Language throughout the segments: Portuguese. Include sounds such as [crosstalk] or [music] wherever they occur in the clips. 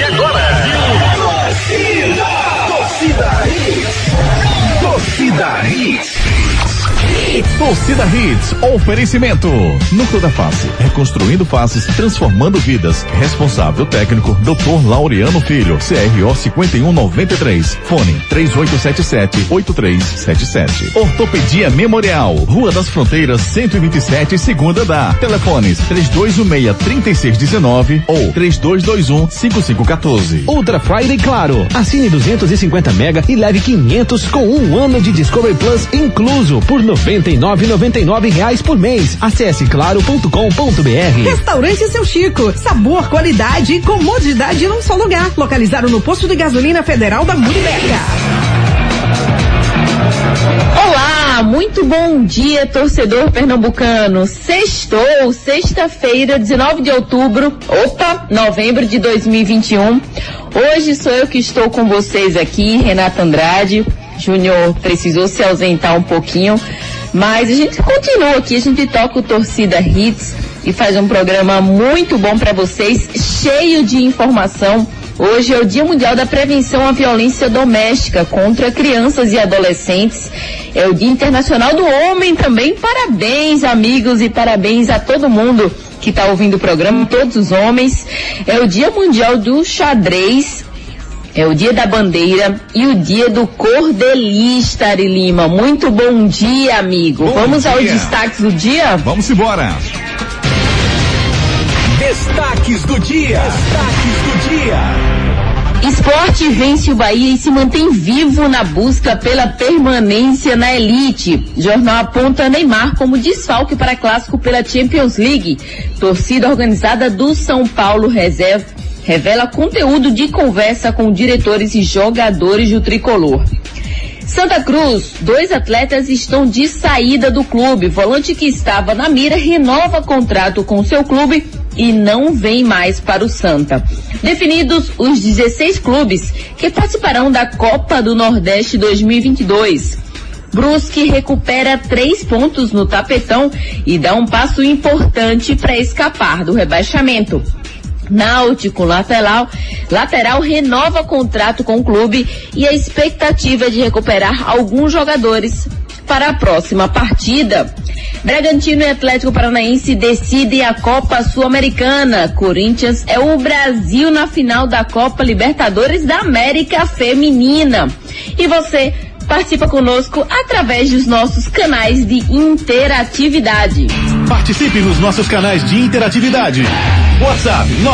Começa agora. Torcida, torcida Hits. Torcida Hits. Torcida Hits, oferecimento. Núcleo da Face, reconstruindo faces, transformando vidas. Responsável técnico, Dr. Laureano Filho, CRO 5193. Fone 3877-8377. Ortopedia Memorial, Rua das Fronteiras, 127, segunda da. Telefones 3216-3619 ou 3221-5514. Ultra Friday Claro. Assine 250 mega e leve 500 com um ano de Discovery Plus incluso por 99,99 reais por mês. Acesse claro.com.br. Restaurante Seu Chico. Sabor, qualidade e comodidade num só lugar. Localizado no posto de gasolina federal da Muribeca. Olá, muito bom dia, torcedor pernambucano. Sextou, sexta-feira, 19 de outubro, opa, novembro de 2021. Hoje sou eu que estou com vocês aqui, Renata Andrade. Júnior precisou se ausentar um pouquinho, mas a gente continua aqui, a gente toca o Torcida Hits e faz um programa muito bom para vocês, cheio de informação. Hoje é o Dia Mundial da Prevenção à Violência Doméstica contra crianças e adolescentes. É o Dia Internacional do Homem também. Parabéns, amigos, e parabéns a todo mundo que está ouvindo o programa, todos os homens. É o Dia Mundial do Xadrez. É o dia da bandeira e o dia do cordelista, Ari Lima. Muito bom dia, amigo. Bom Vamos dia. aos destaques do dia? Vamos embora. Destaques do dia. Destaques do dia. Esporte vence o Bahia e se mantém vivo na busca pela permanência na elite. Jornal aponta Neymar como desfalque para clássico pela Champions League. Torcida organizada do São Paulo reserva, revela conteúdo de conversa com diretores e jogadores do tricolor. Santa Cruz, dois atletas estão de saída do clube. Volante que estava na mira renova contrato com seu clube e não vem mais para o Santa. Definidos os 16 clubes que participarão da Copa do Nordeste 2022. Brusque recupera três pontos no tapetão e dá um passo importante para escapar do rebaixamento. Náutico lateral, lateral renova contrato com o clube e a expectativa é de recuperar alguns jogadores para a próxima partida. Bragantino e Atlético Paranaense decidem a Copa Sul-Americana. Corinthians é o Brasil na final da Copa Libertadores da América Feminina. E você participa conosco através dos nossos canais de interatividade. Participe nos nossos canais de interatividade. WhatsApp 992998541.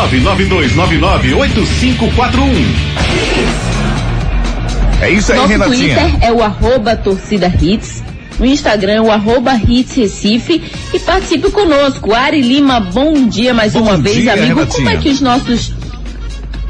É isso aí, Nosso Renatinha. Twitter é o arroba torcida hits. No Instagram é o arroba hits Recife e participe conosco. Ari Lima, bom dia mais Bom uma vez, dia, amigo. Como Renatinha. é que os nossos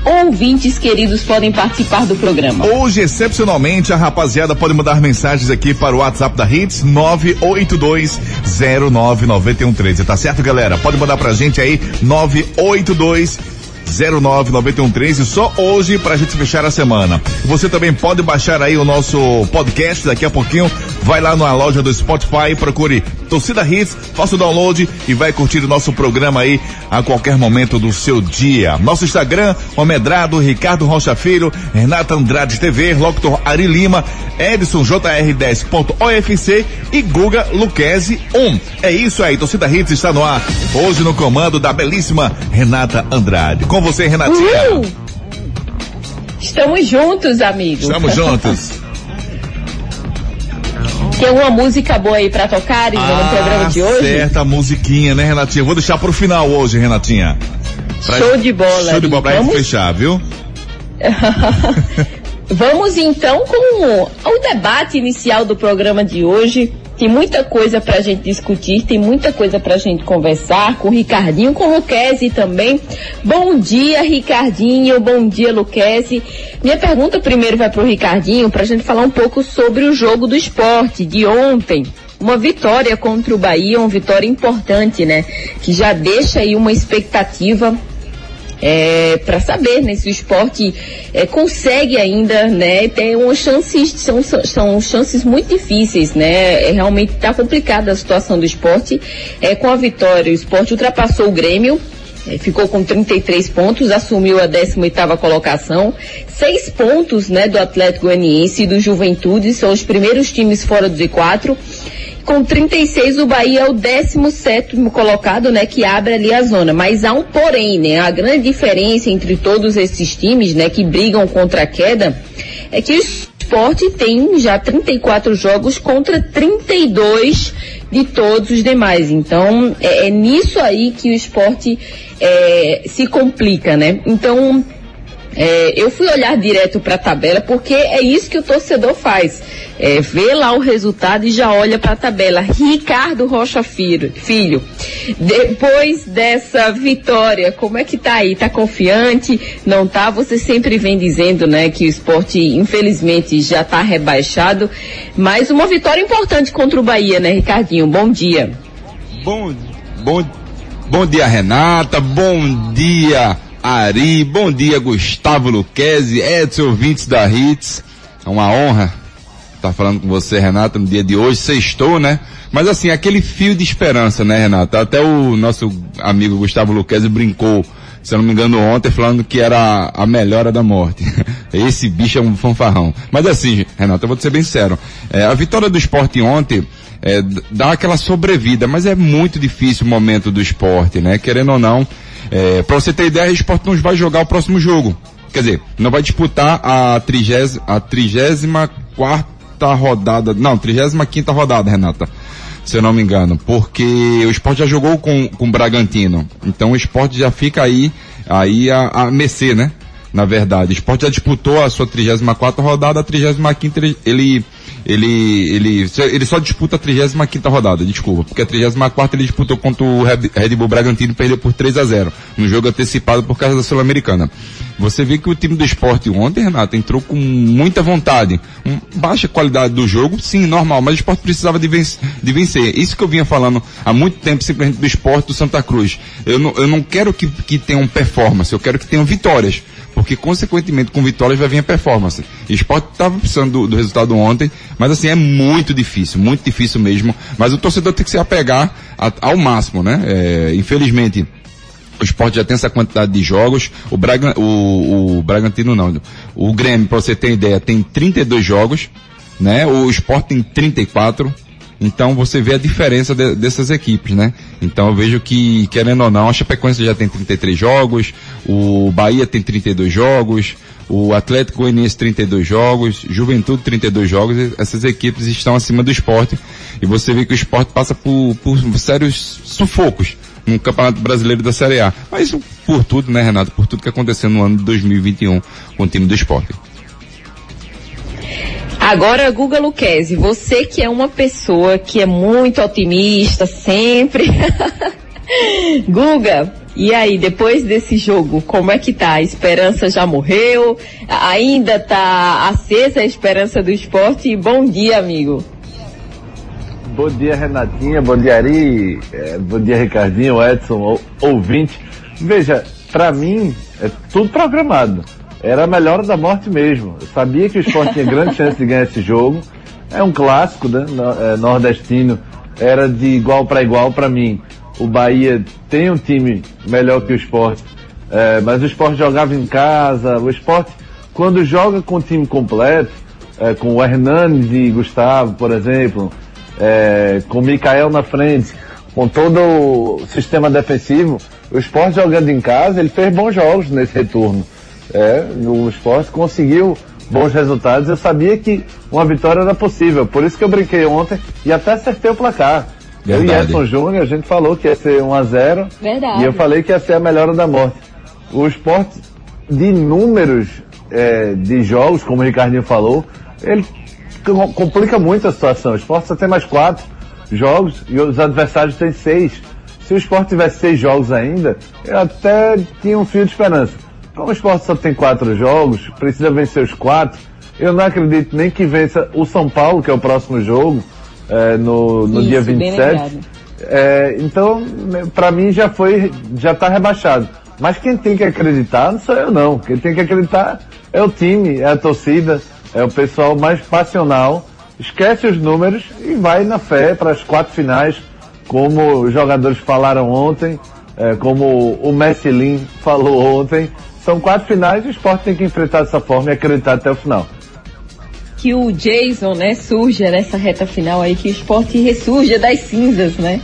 ouvintes queridos podem participar do programa? Hoje, excepcionalmente, a rapaziada pode mandar mensagens aqui para o WhatsApp da Hits 982099113. Tá certo, galera? Pode mandar pra gente aí 982 099113 só hoje pra gente fechar a semana. Você também pode baixar aí o nosso podcast daqui a pouquinho. Vai lá na loja do Spotify, procure Torcida Hits, faça o download e vai curtir o nosso programa aí a qualquer momento do seu dia. Nosso Instagram, Homedrado, Ricardo Rocha Filho, Renata Andrade TV, Locutor Ari Lima, Edson JR10.ofc e Guga Luquezzi 1. É isso aí, Torcida Hits está no ar. Hoje no comando da belíssima Renata Andrade. Com você, Renatinha. Uhul! Estamos juntos, amigo. Estamos juntos. [laughs] Tem uma música boa aí pra tocar Isa, no programa de hoje? Ah, certa musiquinha, né, Renatinha? Vou deixar pro final hoje, Renatinha. Pra- Show de bola. Show de bola pra gente fechar, viu? [laughs] Vamos então com o debate inicial do programa de hoje. Tem muita coisa pra gente discutir, tem muita coisa pra gente conversar com o Ricardinho, com o Luquezzi também. Bom dia, Ricardinho. Bom dia, Luquezzi. Minha pergunta primeiro vai pro Ricardinho pra gente falar um pouco sobre o jogo do esporte de ontem. Uma vitória contra o Bahia, uma vitória importante, né? Que já deixa aí uma expectativa é, para saber né, se o esporte é, consegue ainda, né, tem umas chances, são, são, são chances muito difíceis, né, é, realmente está complicada a situação do esporte, é, com a vitória o esporte ultrapassou o Grêmio, é, ficou com 33 pontos, assumiu a 18ª colocação, seis pontos, né, do Atlético Goianiense e do Juventude, são os primeiros times fora do Z4. Com 36, o Bahia é o 17 colocado, né, que abre ali a zona. Mas há um porém, né? A grande diferença entre todos esses times, né, que brigam contra a queda, é que o esporte tem já 34 jogos contra 32 de todos os demais. Então, é, é nisso aí que o esporte é, se complica, né? Então, é, eu fui olhar direto para a tabela porque é isso que o torcedor faz. É, vê lá o resultado e já olha para a tabela. Ricardo Rocha Filho, depois dessa vitória, como é que tá aí? Tá confiante? Não tá? Você sempre vem dizendo, né, que o esporte, infelizmente, já tá rebaixado. Mas uma vitória importante contra o Bahia, né, Ricardinho? Bom dia. Bom, bom, bom dia, Renata. Bom dia. Ari, bom dia Gustavo Luquezzi, Edson ouvintes da Hits. É uma honra estar falando com você, Renata, no dia de hoje. Sextou, né? Mas assim, aquele fio de esperança, né, Renata? Até o nosso amigo Gustavo Luquezzi brincou, se eu não me engano, ontem, falando que era a melhora da morte. [laughs] Esse bicho é um fanfarrão. Mas assim, Renata, eu vou te ser bem sincero. É, a vitória do esporte ontem é, dá aquela sobrevida, mas é muito difícil o momento do esporte, né? Querendo ou não, é, para você ter ideia, o Sport não vai jogar o próximo jogo. Quer dizer, não vai disputar a trigésima, a trigésima quarta rodada, não, trigésima quinta rodada, Renata. Se eu não me engano, porque o Sport já jogou com, com o Bragantino. Então o Sport já fica aí, aí a, a mercê, né? Na verdade, o Sport já disputou a sua 34 rodada, a 35 ele, ele ele, ele, só disputa a 35 rodada, desculpa, porque a 34 ele disputou contra o Red Bull Bragantino e perdeu por 3 a 0 no jogo antecipado por causa da Sul-Americana. Você vê que o time do esporte ontem, Renato, entrou com muita vontade. Um, baixa qualidade do jogo, sim, normal, mas o esporte precisava de, vencer, de vencer. Isso que eu vinha falando há muito tempo simplesmente do esporte do Santa Cruz. Eu não, eu não quero que, que tenham performance, eu quero que tenham vitórias porque consequentemente com vitórias vai vir a performance. O esporte estava precisando do, do, resultado ontem, mas assim, é muito difícil, muito difícil mesmo, mas o torcedor tem que se apegar a, ao máximo, né? É, infelizmente, o esporte já tem essa quantidade de jogos, o, Braga, o, o Bragantino não, o Grêmio, para você ter ideia, tem 32 jogos, né? O esporte tem 34, então você vê a diferença de, dessas equipes, né? Então eu vejo que, querendo ou não, a Chapecoense já tem 33 jogos, o Bahia tem 32 jogos, o Atlético Goianiense 32 jogos, Juventude 32 jogos, essas equipes estão acima do esporte e você vê que o esporte passa por, por sérios sufocos no Campeonato Brasileiro da Série A. Mas por tudo, né, Renato? Por tudo que aconteceu no ano de 2021 com o time do esporte. Agora, Guga Luquezzi, você que é uma pessoa que é muito otimista, sempre. [laughs] Guga, e aí, depois desse jogo, como é que tá? A esperança já morreu? Ainda tá acesa a esperança do esporte? Bom dia, amigo. Bom dia, Renatinha. Bom dia, Ari. É, bom dia, Ricardinho, Edson, ouvinte. Veja, para mim, é tudo programado era a melhor da morte mesmo. Eu sabia que o esporte tinha grande chance de ganhar esse jogo. É um clássico, né? É, nordestino. Era de igual para igual para mim. O Bahia tem um time melhor que o esporte. É, mas o esporte jogava em casa. O esporte, quando joga com o time completo, é, com o Hernandes e Gustavo, por exemplo, é, com o Mikael na frente, com todo o sistema defensivo, o esporte jogando em casa, ele fez bons jogos nesse retorno é, no esporte, conseguiu bons resultados. Eu sabia que uma vitória era possível, por isso que eu brinquei ontem e até acertei o placar. Verdade. Eu e Edson Júnior, a gente falou que ia ser 1 a 0 Verdade. e eu falei que ia ser a melhora da morte. O esporte, de números é, de jogos, como o Ricardinho falou, ele complica muito a situação. O esporte só tem mais quatro jogos e os adversários têm seis. Se o esporte tivesse seis jogos ainda, eu até tinha um fio de esperança. Como o esporte só tem quatro jogos, precisa vencer os quatro, eu não acredito nem que vença o São Paulo, que é o próximo jogo, é, no, no Isso, dia 27. É, então, para mim já foi, já tá rebaixado. Mas quem tem que acreditar não sou eu não. Quem tem que acreditar é o time, é a torcida, é o pessoal mais passional. Esquece os números e vai na fé para as quatro finais, como os jogadores falaram ontem É, como o Messi Lin falou ontem, são quatro finais e o esporte tem que enfrentar dessa forma e acreditar até o final. Que o Jason, né, surja nessa reta final aí, que o esporte ressurja das cinzas, né?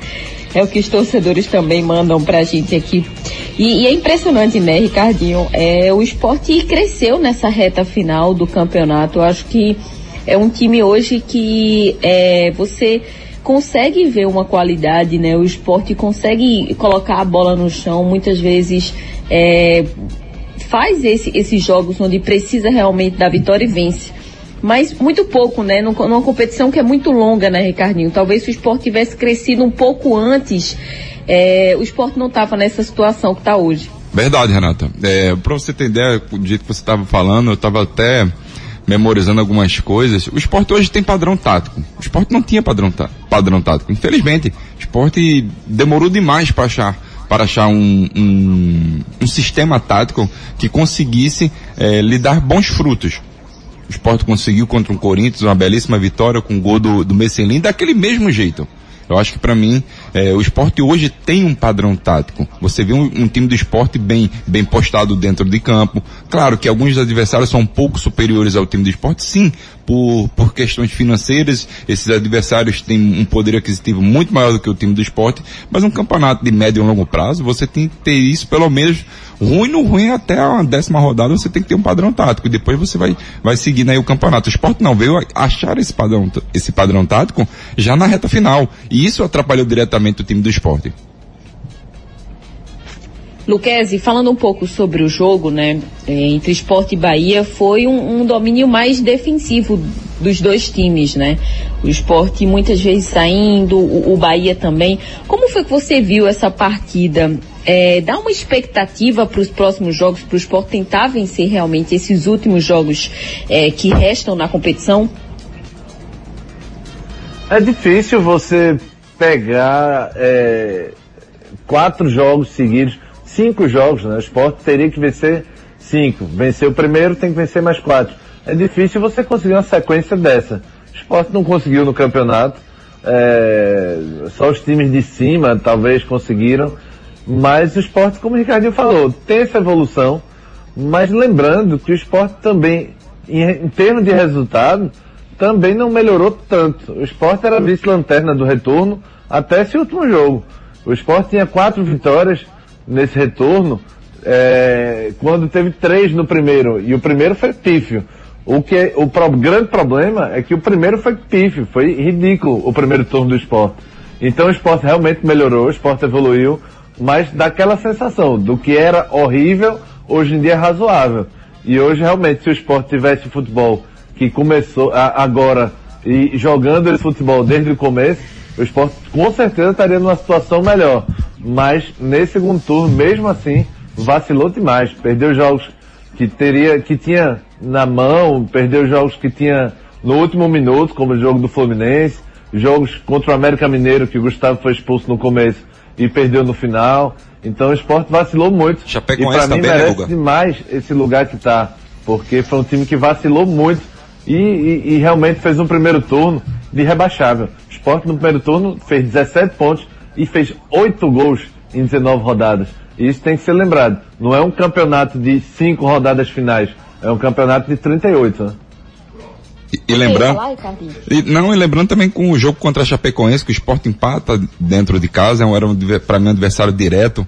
É o que os torcedores também mandam pra gente aqui. E, e, é impressionante, né, Ricardinho? É, o esporte cresceu nessa reta final do campeonato. Eu acho que é um time hoje que é, você consegue ver uma qualidade, né? O esporte consegue colocar a bola no chão, muitas vezes é, faz esse, esses jogos onde precisa realmente da vitória e vence. Mas muito pouco, né? Numa competição que é muito longa, né, Ricardinho? Talvez se o esporte tivesse crescido um pouco antes, é, o esporte não estava nessa situação que está hoje. Verdade, Renata. É, para você ter ideia, do jeito que você estava falando, eu estava até memorizando algumas coisas. O esporte hoje tem padrão tático. O esporte não tinha padrão, padrão tático. Infelizmente, o esporte demorou demais para achar para achar um, um, um, sistema tático que conseguisse é, lhe dar bons frutos. O esporte conseguiu contra um Corinthians uma belíssima vitória com o gol do, do Messelin daquele mesmo jeito. Eu acho que para mim é, o esporte hoje tem um padrão tático. Você vê um, um, time do esporte bem, bem postado dentro de campo. Claro que alguns adversários são um pouco superiores ao time do esporte, sim, por, por questões financeiras. Esses adversários têm um poder aquisitivo muito maior do que o time do esporte, mas um campeonato de médio e longo prazo, você tem que ter isso pelo menos ruim no ruim até a décima rodada você tem que ter um padrão tático e depois você vai, vai seguindo aí o campeonato. O esporte não veio achar esse padrão, esse padrão tático já na reta final. E isso atrapalhou diretamente o time do esporte. Luquezzi, falando um pouco sobre o jogo, né, entre Esporte e Bahia, foi um, um, domínio mais defensivo dos dois times, né? O Esporte muitas vezes saindo, o, o Bahia também. Como foi que você viu essa partida? É, dá uma expectativa para os próximos jogos, para o Esporte tentar vencer realmente esses últimos jogos é, que restam na competição? É difícil você pegar é, quatro jogos seguidos cinco jogos, né? O esporte teria que vencer cinco. Vencer o primeiro, tem que vencer mais quatro. É difícil você conseguir uma sequência dessa. O esporte não conseguiu no campeonato. É, só os times de cima talvez conseguiram. Mas o esporte, como o Ricardinho falou, tem essa evolução. Mas lembrando que o esporte também, em, em termos de resultado, também não melhorou tanto. O esporte era vice-lanterna do retorno até esse último jogo. O esporte tinha quatro vitórias, nesse retorno, é, quando teve três no primeiro, e o primeiro foi pífio. O que o pro, grande problema é que o primeiro foi pífio, foi ridículo o primeiro turno do esporte. Então o esporte realmente melhorou, o esporte evoluiu, mas daquela sensação do que era horrível, hoje em dia é razoável. E hoje realmente, se o esporte tivesse futebol que começou a, agora e jogando esse futebol desde o começo, o esporte com certeza estaria numa situação melhor. Mas nesse segundo turno, mesmo assim, vacilou demais. Perdeu jogos que teria, que tinha na mão, perdeu jogos que tinha no último minuto, como o jogo do Fluminense, jogos contra o América Mineiro, que o Gustavo foi expulso no começo e perdeu no final. Então o esporte vacilou muito. Já e para mim né, merece demais esse lugar que está, porque foi um time que vacilou muito e, e, e realmente fez um primeiro turno de rebaixável. O esporte no primeiro turno fez 17 pontos e fez 8 gols em 19 rodadas. E isso tem que ser lembrado. Não é um campeonato de 5 rodadas finais, é um campeonato de 38. Né? E, e lembrando, e, não, e lembrando também com o jogo contra a Chapecoense, que o esporte empata dentro de casa, era um, para mim um adversário direto,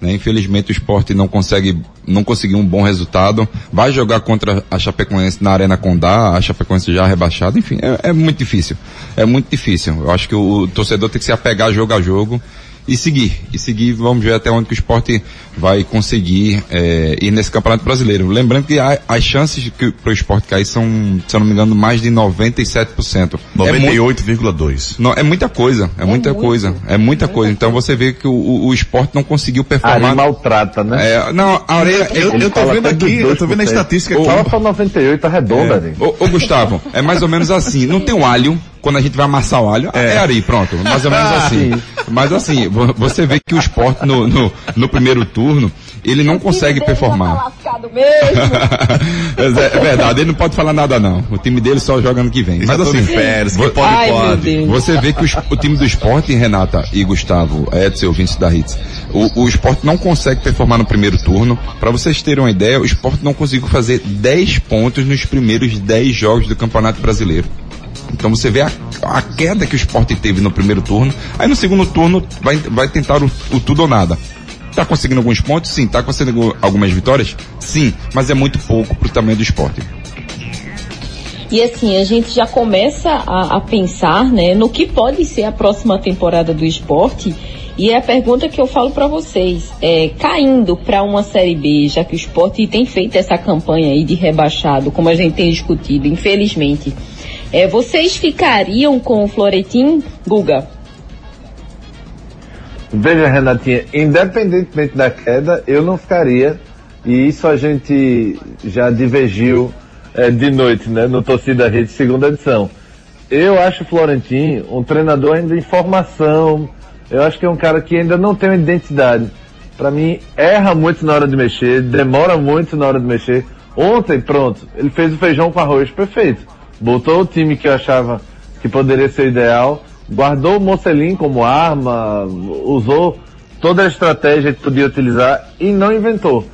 né? Infelizmente o esporte não consegue, não conseguiu um bom resultado. Vai jogar contra a Chapecoense na Arena Condá, a Chapecoense já rebaixada. Enfim, é, é muito difícil. É muito difícil. Eu acho que o, o torcedor tem que se apegar jogo a jogo e seguir. E seguir, vamos ver até onde que o esporte vai conseguir é, ir nesse campeonato brasileiro. Lembrando que há, as chances que para o esporte cair são, se eu não me engano, mais de 97%. 98,2%. É, é muita coisa, é, é muita muito, coisa, é muita coisa. Então você vê que o, o, o esporte não conseguiu performar. Areia maltrata, né? É, não, a areia, eu, eu, eu tô vendo aqui, eu tô vendo a estatística aqui. Fala pra 98, redonda, é. Ô, ô, Gustavo, é mais ou menos assim, não tem um alho, quando a gente vai amassar o alho, é, é areia, pronto, mais ou menos [laughs] assim. Mas assim, você vê que o esporte no, no, no primeiro turno, ele não consegue performar. mesmo. [laughs] é, é verdade, ele não pode falar nada não. O time dele só joga ano que vem. Mas assim, férias, que pode, Ai, pode. Você vê que o, o time do esporte, Renata e Gustavo, Edson, ouvintes da Hits, o, o esporte não consegue performar no primeiro turno. Para vocês terem uma ideia, o esporte não conseguiu fazer 10 pontos nos primeiros 10 jogos do Campeonato Brasileiro. Então você vê a, a queda que o esporte teve no primeiro turno. Aí no segundo turno vai, vai tentar o, o tudo ou nada. Tá conseguindo alguns pontos? Sim. Tá conseguindo algumas vitórias? Sim. Mas é muito pouco pro tamanho do esporte. E assim, a gente já começa a, a pensar, né, no que pode ser a próxima temporada do esporte. E é a pergunta que eu falo para vocês, é, caindo para uma série B, já que o esporte tem feito essa campanha aí de rebaixado, como a gente tem discutido, infelizmente. É, vocês ficariam com o Florentin, Guga? Veja, Renatinha, independentemente da queda, eu não ficaria. E isso a gente já divergiu eh, de noite, né? No Torcida Rede, segunda edição. Eu acho o Florentin um treinador ainda em formação. Eu acho que é um cara que ainda não tem uma identidade. Para mim, erra muito na hora de mexer, demora muito na hora de mexer. Ontem, pronto, ele fez o feijão com arroz perfeito. Botou o time que eu achava que poderia ser ideal, guardou o Mocelin como arma, usou toda a estratégia que podia utilizar e não inventou.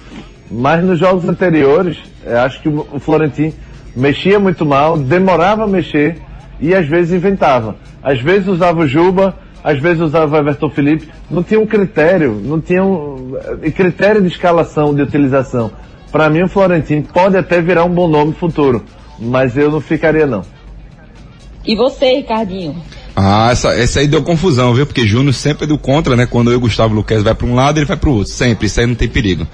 Mas nos jogos anteriores, acho que o Florentin mexia muito mal, demorava a mexer e às vezes inventava. Às vezes usava o Juba, às vezes usava o Everton Felipe. Não tinha um critério, não tinha um eh, critério de escalação, de utilização. Para mim o Florentin pode até virar um bom nome futuro, mas eu não ficaria não. E você, Ricardinho? Ah, essa, essa aí deu confusão, viu? Porque Júnior sempre é do contra, né? Quando eu e o Gustavo Luquez vai para um lado, ele vai para o outro. Sempre. Isso aí não tem perigo.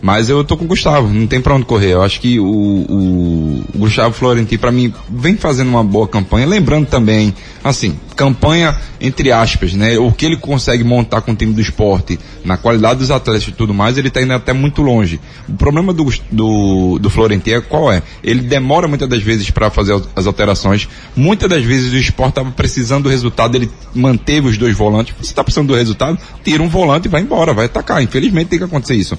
Mas eu tô com o Gustavo, não tem pra onde correr. Eu acho que o, o, o Gustavo Florentino, pra mim, vem fazendo uma boa campanha. Lembrando também, assim, campanha entre aspas, né? O que ele consegue montar com o time do esporte, na qualidade dos atletas e tudo mais, ele tá indo até muito longe. O problema do, do, do Florentino é qual é? Ele demora muitas das vezes para fazer as alterações. Muitas das vezes o esporte tava precisando do resultado, ele manteve os dois volantes. Você tá precisando do resultado, tira um volante e vai embora, vai atacar. Infelizmente tem que acontecer isso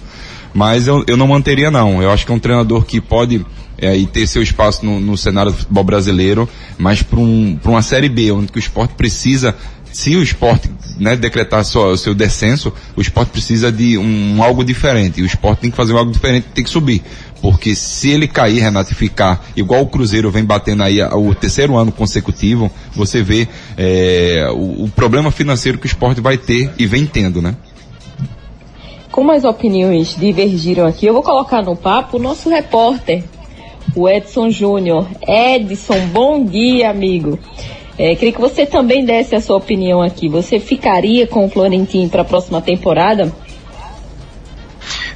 mas eu, eu não manteria não. Eu acho que é um treinador que pode é, e ter seu espaço no, no cenário do futebol brasileiro, mas para um, uma Série B, onde o esporte precisa, se o esporte né, decretar o seu descenso, o esporte precisa de um algo diferente. O esporte tem que fazer algo diferente, tem que subir. Porque se ele cair, Renato, e ficar igual o Cruzeiro vem batendo aí o terceiro ano consecutivo, você vê é, o, o problema financeiro que o esporte vai ter e vem tendo, né? Como as opiniões divergiram aqui, eu vou colocar no papo o nosso repórter, o Edson Júnior. Edson, bom dia, amigo. É, queria que você também desse a sua opinião aqui. Você ficaria com o Florentino para a próxima temporada?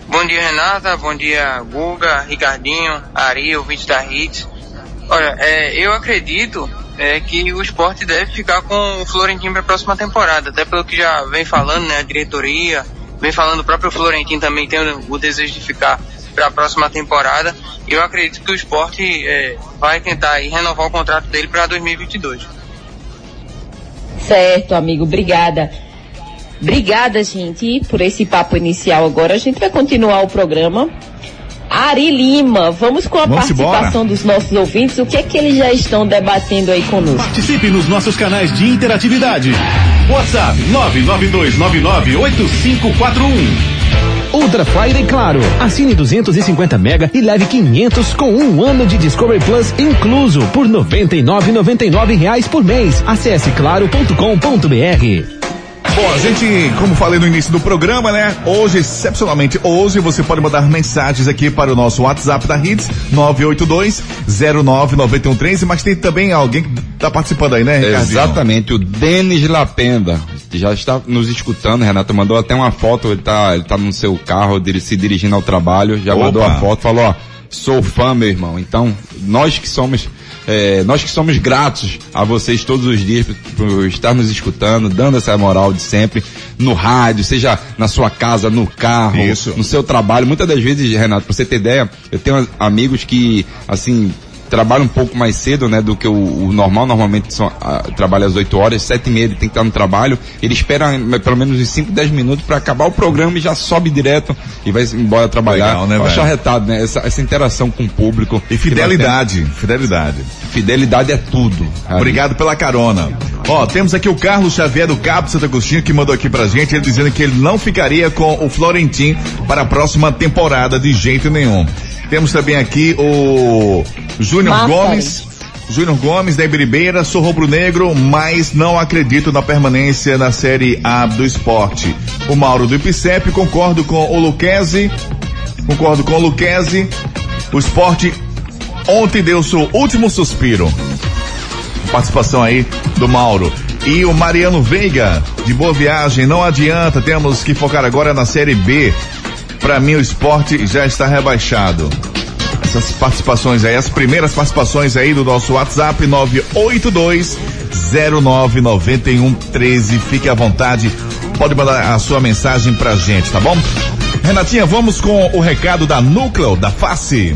Bom dia, Renata. Bom dia, Guga, Ricardinho, Ari, ouvinte da Hits. Olha, é, eu acredito é, que o esporte deve ficar com o Florentino para a próxima temporada, até pelo que já vem falando, né, a diretoria, vem falando o próprio Florentino também tem o, desejo de ficar para a próxima temporada. E eu acredito que o esporte é, vai tentar aí, renovar o contrato dele para 2022. Certo, amigo, obrigada. Obrigada, gente, por esse papo inicial agora. A gente vai continuar o programa. Ari Lima, vamos com a Vamos participação embora. dos nossos ouvintes. O que é que eles já estão debatendo aí conosco? Participe nos nossos canais de interatividade. WhatsApp 992998541. Ultra Friday Claro. Assine 250 mega e leve 500 com um ano de Discovery Plus incluso por 99,99 reais por mês. Acesse claro.com.br. Bom, a gente, como falei no início do programa, né? Hoje, excepcionalmente hoje, você pode mandar mensagens aqui para o nosso WhatsApp da Hits, 982-099113, mas tem também alguém que tá participando aí, né, Ricardo? Exatamente, o Denis Lapenda já está nos escutando, Renato mandou até uma foto, ele tá, ele tá no seu carro, se dirigindo ao trabalho, já Opa. mandou a foto, falou, ó, sou fã, meu irmão. Então, nós que somos, é, nós que somos gratos a vocês todos os dias por, por estar nos escutando, dando essa moral de sempre, no rádio, seja na sua casa, no carro, Isso. no seu trabalho. Muitas das vezes, Renato, pra você ter ideia, eu tenho amigos que, assim, trabalha um pouco mais cedo, né, do que o, o normal, normalmente são, ah, trabalha às 8 horas, 7 e meia ele tem que estar no trabalho, ele espera eh, pelo menos uns 5, 10 minutos para acabar o programa e já sobe direto e vai embora trabalhar. Legal, né, acho arretado, né, essa, essa interação com o público. E fidelidade, fidelidade. Fidelidade é tudo. Obrigado pela carona. Ó, temos aqui o Carlos Xavier do Cabo Santo Agostinho que mandou aqui pra gente, ele dizendo que ele não ficaria com o Florentin para a próxima temporada de jeito nenhum. Temos também aqui o Júnior. Gomes. Júnior Gomes da Ibiribeira, sou rubro-negro, mas não acredito na permanência na Série A do esporte. O Mauro do Ipicep, concordo com o Luquezzi, concordo com o Luquezzi. O esporte ontem deu seu último suspiro. Participação aí do Mauro. E o Mariano Veiga, de boa viagem, não adianta, temos que focar agora na Série B. Pra mim o esporte já está rebaixado. Essas participações aí, as primeiras participações aí do nosso WhatsApp 982 099113. Fique à vontade, pode mandar a sua mensagem pra gente, tá bom? Renatinha, vamos com o recado da Núcleo da Face.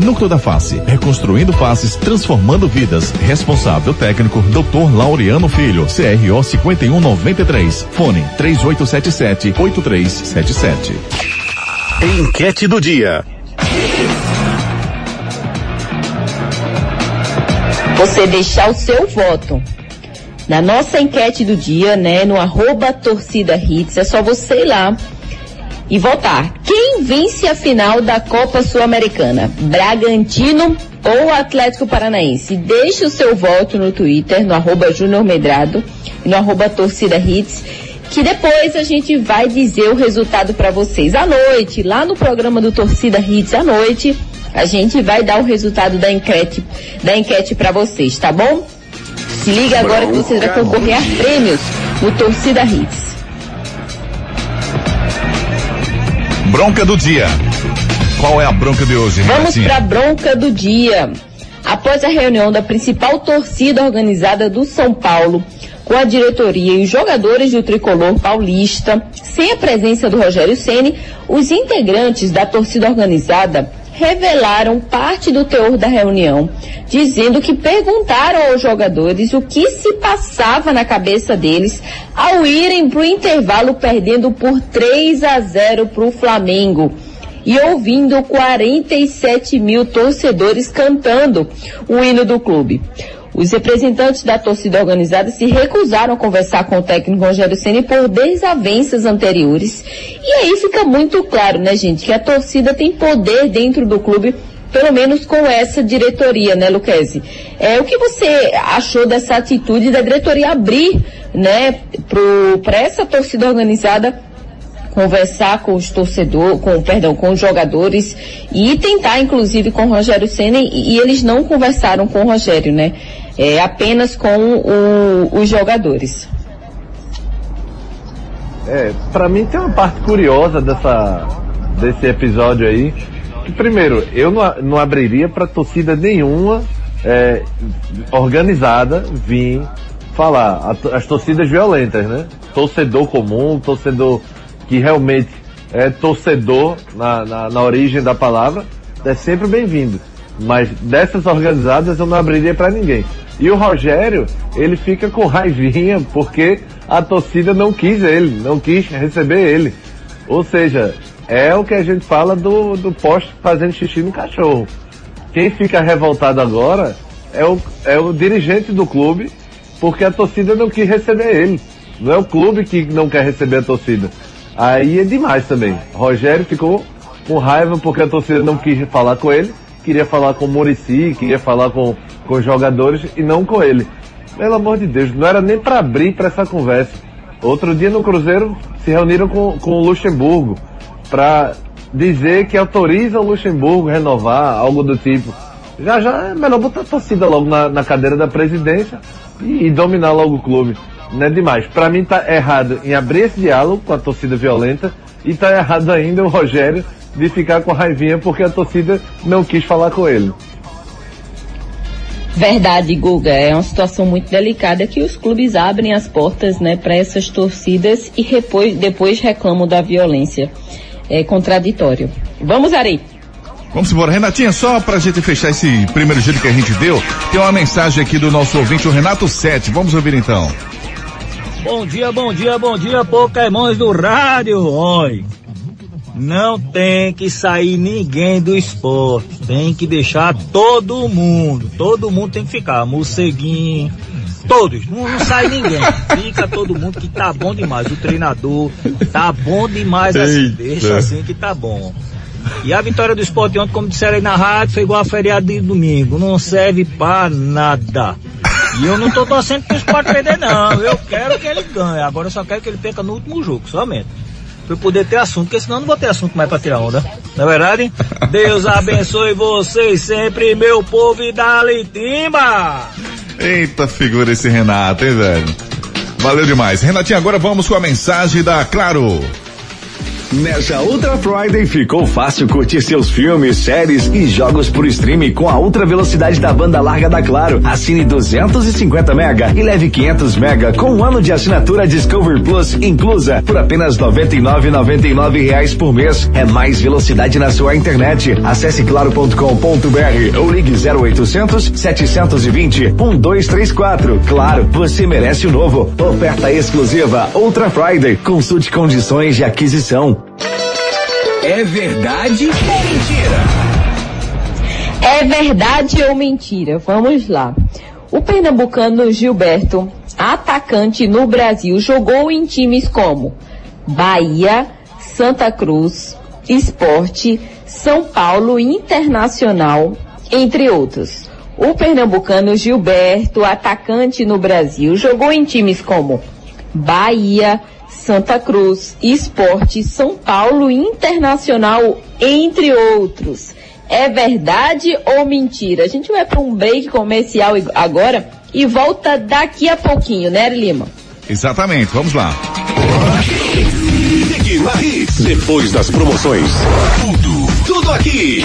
Núcleo da Face, reconstruindo faces, transformando vidas. Responsável técnico, Dr. Laureano Filho, CRO 5193. Fone 3877-8377. Enquete do dia. você deixar o seu voto. Na nossa enquete do dia, né, no arroba torcida hits, é só você ir lá e votar. Quem vence a final da Copa Sul-Americana? Bragantino ou Atlético Paranaense? Deixe o seu voto no Twitter, no arroba Júnior Medrado no arroba torcida hits que depois a gente vai dizer o resultado para vocês à noite, lá no programa do Torcida Hits à noite, a gente vai dar o resultado da enquete, da enquete para vocês, tá bom? Se liga agora que você vai concorrer a prêmios no Torcida Hits. Bronca do dia. Qual é a bronca de hoje, Vamos para a bronca do dia. Após a reunião da principal torcida organizada do São Paulo, com a diretoria e os jogadores do tricolor paulista, sem a presença do Rogério Ceni, os integrantes da torcida organizada revelaram parte do teor da reunião, dizendo que perguntaram aos jogadores o que se passava na cabeça deles ao irem para o intervalo perdendo por 3 a 0 para o Flamengo e ouvindo 47 mil torcedores cantando o hino do clube. Os representantes da torcida organizada se recusaram a conversar com o técnico Rogério Ceni por desavenças anteriores. E aí fica muito claro, né, gente, que a torcida tem poder dentro do clube, pelo menos com essa diretoria, né, Luquezzi? É, o que você achou dessa atitude da diretoria abrir, né, para essa torcida organizada conversar com os torcedores, com, perdão, com os jogadores e tentar, inclusive, com o Rogério Senna e, eles não conversaram com o Rogério, né? É, apenas com o- os jogadores. É, pra mim tem uma parte curiosa dessa, desse episódio aí. Que primeiro, eu não, não abriria pra torcida nenhuma é, organizada vir falar. As torcidas violentas, né? Torcedor comum, torcedor que realmente é torcedor na, na, na origem da palavra, é sempre bem-vindo. Mas dessas organizadas eu não abriria pra ninguém. E o Rogério, ele fica com raivinha porque a torcida não quis ele, não quis receber ele. Ou seja, é o que a gente fala do, do poste fazendo xixi no cachorro. Quem fica revoltado agora é o, é o dirigente do clube, porque a torcida não quis receber ele. Não é o clube que não quer receber a torcida. Aí é demais também. Rogério ficou com raiva porque a torcida não quis falar com ele, queria falar com o Murici, queria falar com, com os jogadores e não com ele. Pelo amor de Deus, não era nem para abrir para essa conversa. Outro dia no Cruzeiro se reuniram com, com o Luxemburgo para dizer que autoriza o Luxemburgo renovar, algo do tipo. Já já é melhor botar a torcida logo na, na cadeira da presidência e, e, dominar logo o clube. Não é demais. Para mim tá errado em abrir esse diálogo com a torcida violenta e tá errado ainda o Rogério de ficar com raivinha porque a torcida não quis falar com ele. Verdade, Guga. É uma situação muito delicada que os clubes abrem as portas, né, para essas torcidas e depois, depois reclamam da violência. É contraditório. Vamos, Ari. Vamos embora. Renatinha, só pra gente fechar esse primeiro giro que a gente deu, tem uma mensagem aqui do nosso ouvinte, o Renato Sete. Vamos ouvir então. Bom dia, bom dia, bom dia, Pokémons do rádio. Oi. Não tem que sair ninguém do esporte. Tem que deixar todo mundo. Todo mundo tem que ficar. Morceguinho. Todos. Não, não sai ninguém. Fica todo mundo que tá bom demais. O treinador tá bom demais assim. Deixa assim que tá bom. E a vitória do esporte ontem, como disseram aí na rádio, foi igual a feriado de domingo. Não serve pra nada. E eu não tô torcendo pro esporte perder, não. Eu quero que ele ganhe. Agora eu só quero que ele perca no último jogo, somente pra eu poder ter assunto, porque senão eu não vou ter assunto mais pra tirar onda. Não é verdade? Deus abençoe vocês sempre, meu povo e dali timba! Eita figura esse Renato, hein, velho? Valeu demais. Renatinho, agora vamos com a mensagem da Claro. Nessa Ultra Friday ficou fácil curtir seus filmes, séries e jogos por streaming com a ultra velocidade da banda larga da Claro. Assine 250 mega e leve 500 mega com um ano de assinatura Discovery Plus inclusa por apenas 99,99 reais por mês. É mais velocidade na sua internet. Acesse claro.com.br ou ligue 0800 720 1234. Claro, você merece o novo. Oferta exclusiva Ultra Friday. Consulte condições de aquisição. É verdade ou mentira? É verdade ou mentira? Vamos lá. O pernambucano Gilberto, atacante no Brasil, jogou em times como Bahia, Santa Cruz, Esporte, São Paulo Internacional, entre outros. O pernambucano Gilberto, atacante no Brasil, jogou em times como Bahia, Santa Cruz, Esporte, São Paulo Internacional, entre outros. É verdade ou mentira? A gente vai para um break comercial agora e volta daqui a pouquinho, né, Lima? Exatamente, vamos lá. Depois das promoções, tudo, tudo aqui.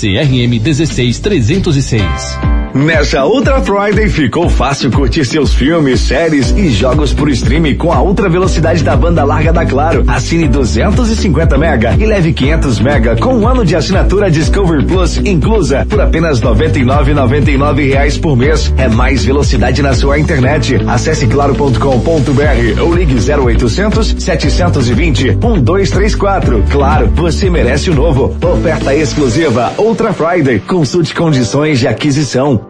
CRM 16306. Nessa Ultra Friday ficou fácil curtir seus filmes, séries e jogos por streaming com a ultra velocidade da banda larga da Claro. Assine 250 mega e leve 500 mega com um ano de assinatura Discovery Plus inclusa por apenas 99,99 reais por mês. É mais velocidade na sua internet. Acesse claro.com.br ou ligue 0800 720 1234. Claro, você merece o novo. Oferta exclusiva Ultra Friday. Consulte condições de aquisição.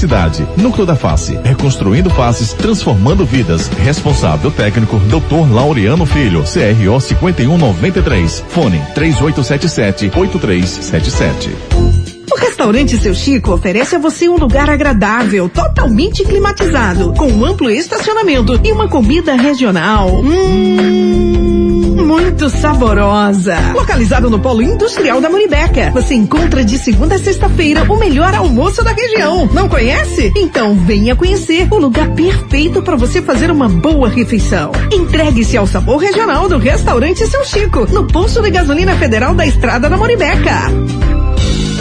Núcleo da Face, reconstruindo faces, transformando vidas. Responsável técnico, Dr. Laureano Filho, CRO 5193. Fone 3877-8377. O restaurante Seu Chico oferece a você um lugar agradável, totalmente climatizado, com um amplo estacionamento e uma comida regional. Hum, muito saborosa. Localizado no Polo Industrial da Muribeca, você encontra de segunda a sexta-feira o melhor almoço da região. Não conhece? Então venha conhecer o lugar perfeito para você fazer uma boa refeição. Entregue-se ao sabor regional do restaurante Seu Chico, no posto de gasolina federal da Estrada da Moribeca.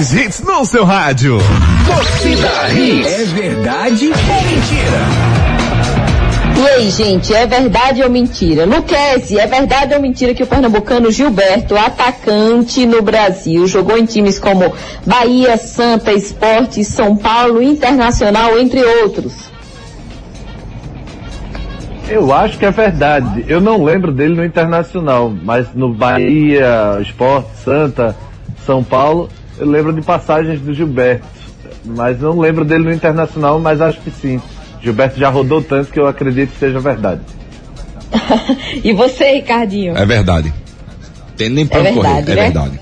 Mais hits no seu rádio. Torcida Hits. É verdade ou mentira? E aí, gente, é verdade ou mentira? Luquezzi, é verdade ou mentira que o pernambucano Gilberto, atacante no Brasil, jogou em times como Bahia, Santa, Esporte, São Paulo, Internacional, entre outros? Eu acho que é verdade. Eu não lembro dele no Internacional, mas no Bahia, Esporte, Santa, São Paulo, eu lembro de passagens do Gilberto. Mas não lembro dele no Internacional, mas acho que sim. Gilberto já rodou tanto que eu acredito que seja verdade. [laughs] e você, Ricardinho? É verdade. Tem nem pra É correr. verdade, É né? verdade.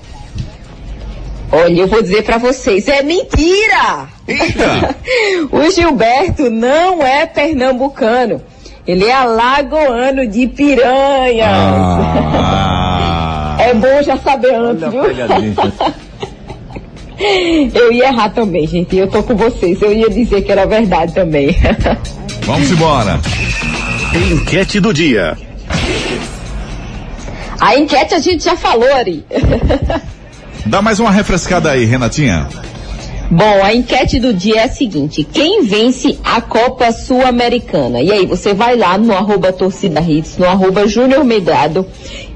Olha, eu vou dizer pra vocês, é mentira! [laughs] o Gilberto não é pernambucano. Ele é alagoano de Piranhas. Ah. [laughs] É bom já saber antes, viu? [laughs] Eu ia errar também, gente. Eu tô com vocês. Eu ia dizer que era verdade também. [laughs] Vamos embora. Enquete do dia. A enquete a gente já falou, Ari. [laughs] Dá mais uma refrescada aí, Renatinha. Bom, a enquete do dia é a seguinte: quem vence a Copa Sul-Americana? E aí, você vai lá no arroba torcida hits, no arroba Júnior Medrado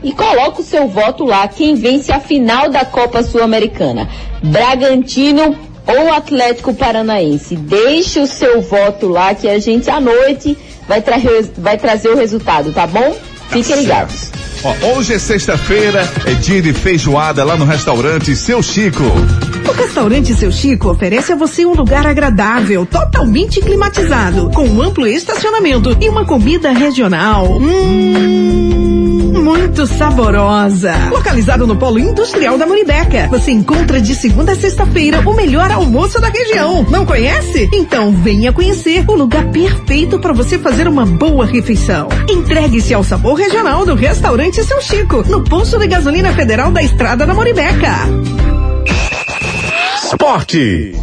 e coloca o seu voto lá. Quem vence a final da Copa Sul-Americana? Bragantino ou Atlético Paranaense? Deixe o seu voto lá que a gente à noite vai, tra vai trazer o resultado, tá bom? Fiquem ligados. Ó, hoje é sexta-feira, é dia de feijoada lá no restaurante Seu Chico. O restaurante Seu Chico oferece a você um lugar agradável, totalmente climatizado, com um amplo estacionamento e uma comida regional. Hum, muito saborosa. Localizado no Polo Industrial da Muribeca, você encontra de segunda a sexta-feira o melhor almoço da região. Não conhece? Então venha conhecer o lugar perfeito para você fazer uma boa refeição. Entregue-se ao sabor regional do restaurante Seu Chico, no posto de gasolina federal da Estrada da Moribeca. Esporte.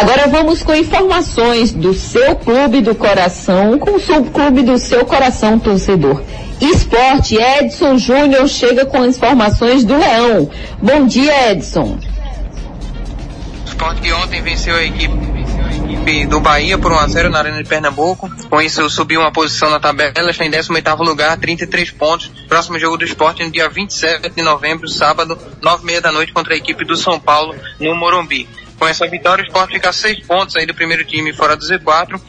Agora vamos com informações do seu clube do coração, com o subclube do seu coração, torcedor. Esporte, Edson Júnior chega com informações do Leão. Bom dia, Edson. O Sport que ontem venceu a equipe do Bahia por 1x0 na Arena de Pernambuco. Com isso subiu uma posição na tabela, está em 18º lugar, 33 pontos. Próximo jogo do esporte no dia 27 de novembro, sábado, 9h30 da noite, contra a equipe do São Paulo, no Morumbi. Com essa vitória, o esporte fica a 6 pontos aí do primeiro time fora do Z4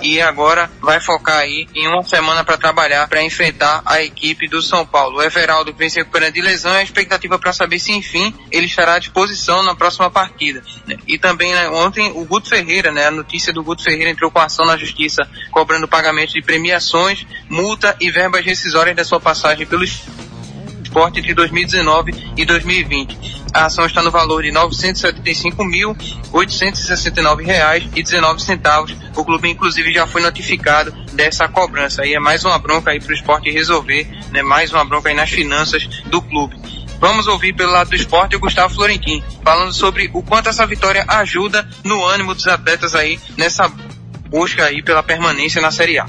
e agora vai focar aí em uma semana para trabalhar para enfrentar a equipe do São Paulo. O Everaldo vem se recuperando de lesão é a expectativa para saber se enfim ele estará à disposição na próxima partida. E também né, ontem o Guto Ferreira, né, a notícia do Guto Ferreira entrou com ação na justiça cobrando pagamento de premiações, multa e verbas rescisórias da sua passagem pelo esporte entre 2019 e 2020. A ação está no valor de R$ 975.869,19 O clube, inclusive, já foi notificado dessa cobrança. Aí é mais uma bronca aí para o esporte resolver, né? Mais uma bronca aí nas finanças do clube. Vamos ouvir pelo lado do esporte o Gustavo Florentin, falando sobre o quanto essa vitória ajuda no ânimo dos atletas aí nessa busca aí pela permanência na Série A.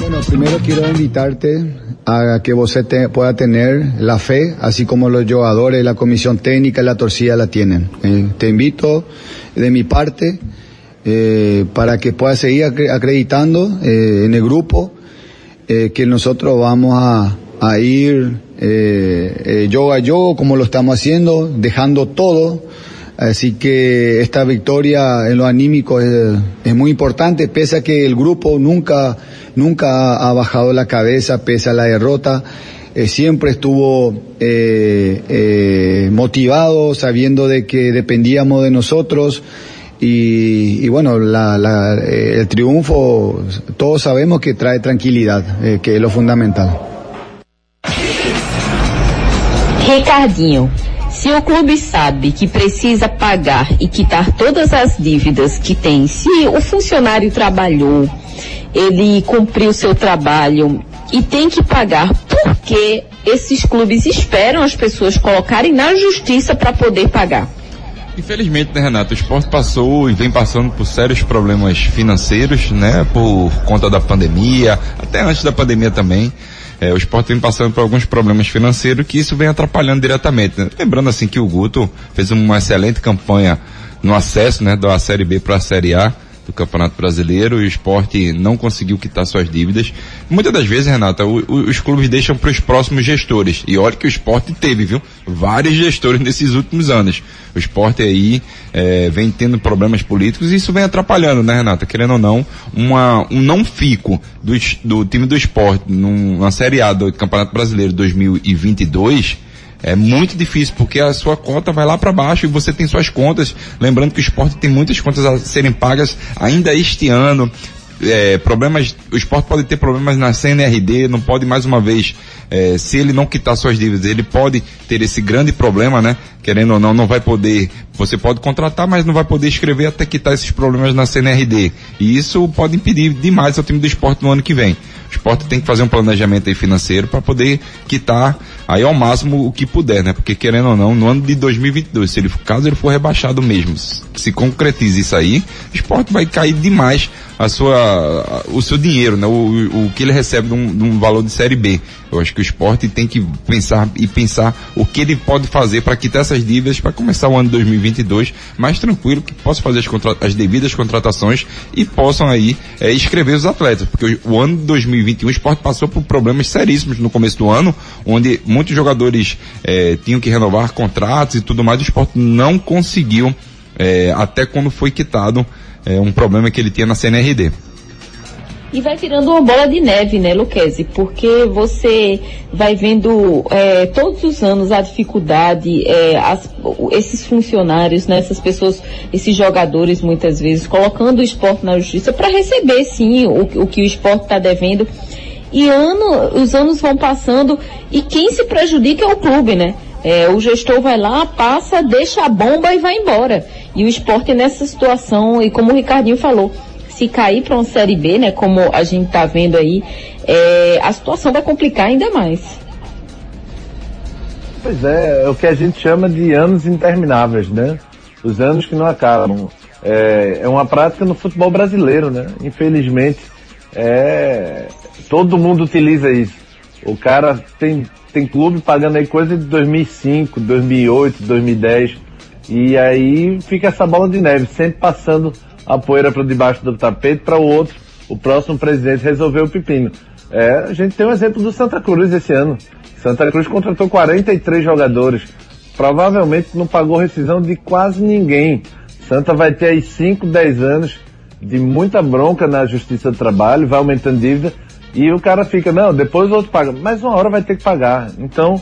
Bueno, primero quiero invitarte a que vos te- pueda tener la fe, así como los jugadores, la comisión técnica y la torcida la tienen. Eh, te invito de mi parte eh, para que puedas seguir acre- acreditando eh, en el grupo eh, que nosotros vamos a, a ir eh, yo a yo como lo estamos haciendo, dejando todo Así que esta victoria en lo anímico es, es, muy importante, pese a que el grupo nunca, nunca ha bajado la cabeza, pese a la derrota. Eh, siempre estuvo eh, eh, motivado, sabiendo de que dependíamos de nosotros. Y, bueno, la, el triunfo, todos sabemos que trae tranquilidad, que es lo fundamental. Ricardinho, se o clube sabe que precisa pagar e quitar todas as dívidas que tem, se o funcionário trabalhou, ele cumpriu seu trabalho e tem que pagar, por que esses clubes esperam as pessoas colocarem na justiça para poder pagar? Infelizmente, né, Renato, o esporte passou e vem passando por sérios problemas financeiros, né, por conta da pandemia, até antes da pandemia também. É, o esporte vem passando por alguns problemas financeiros que isso vem atrapalhando diretamente. Né? Lembrando assim que o Guto fez uma excelente campanha no acesso, né, da Série B para a Série A do Campeonato Brasileiro e o esporte não conseguiu quitar suas dívidas. Muitas das vezes, Renata, o, o, os clubes deixam para os próximos gestores. E olha que o esporte teve, viu? Vários gestores nesses últimos anos. O esporte aí é, vem tendo problemas políticos e isso vem atrapalhando, né, Renata? Querendo ou não, uma, um não fico do, do time do esporte numa Série A do Campeonato Brasileiro 2022 é muito difícil porque a sua cota vai lá para baixo e você tem suas contas. Lembrando que o esporte tem muitas contas a serem pagas ainda este ano. É, problemas, o esporte pode ter problemas na CNRD, não pode mais uma vez, é, se ele não quitar suas dívidas, ele pode ter esse grande problema, né? Querendo ou não, não vai poder, você pode contratar, mas não vai poder escrever até quitar esses problemas na CNRD. E isso pode impedir demais o time do esporte no ano que vem. O esporte tem que fazer um planejamento financeiro para poder quitar aí ao máximo o que puder, né? Porque querendo ou não, no ano de 2022, se ele, caso ele for rebaixado mesmo, se concretize isso aí, o esporte vai cair demais a sua, o seu dinheiro, né? O, o que ele recebe de um, de um, valor de série B. Eu acho que o esporte tem que pensar e pensar o que ele pode fazer para quitar essas dívidas para começar o ano de 2022 mais tranquilo, que possa fazer as, as devidas contratações e possam aí é, escrever os atletas, porque o, o ano de 2021 o esporte passou por problemas seríssimos no começo do ano, onde muitos jogadores é, tinham que renovar contratos e tudo mais, o esporte não conseguiu é, até quando foi quitado é, um problema que ele tinha na CNRD. E vai virando uma bola de neve, né, Luquezzi? Porque você vai vendo é, todos os anos a dificuldade, é, as, esses funcionários, né, essas pessoas, esses jogadores muitas vezes, colocando o esporte na justiça para receber sim o, o que o esporte está devendo. E ano, os anos vão passando e quem se prejudica é o clube, né? É, o gestor vai lá, passa, deixa a bomba e vai embora. E o esporte nessa situação, e como o Ricardinho falou, se cair para uma Série B, né, como a gente está vendo aí, é, a situação vai complicar ainda mais. Pois é, é o que a gente chama de anos intermináveis, né? Os anos que não acabam. É, é uma prática no futebol brasileiro, né? Infelizmente, é, todo mundo utiliza isso. O cara tem, tem clube pagando aí coisa de 2005, 2008, 2010. E aí fica essa bola de neve, sempre passando a poeira para debaixo do tapete para o outro, o próximo presidente resolver o pepino. É, a gente tem um exemplo do Santa Cruz esse ano. Santa Cruz contratou 43 jogadores. Provavelmente não pagou rescisão de quase ninguém. Santa vai ter aí 5, 10 anos de muita bronca na Justiça do Trabalho, vai aumentando dívida, e o cara fica, não, depois o outro paga. Mas uma hora vai ter que pagar. Então,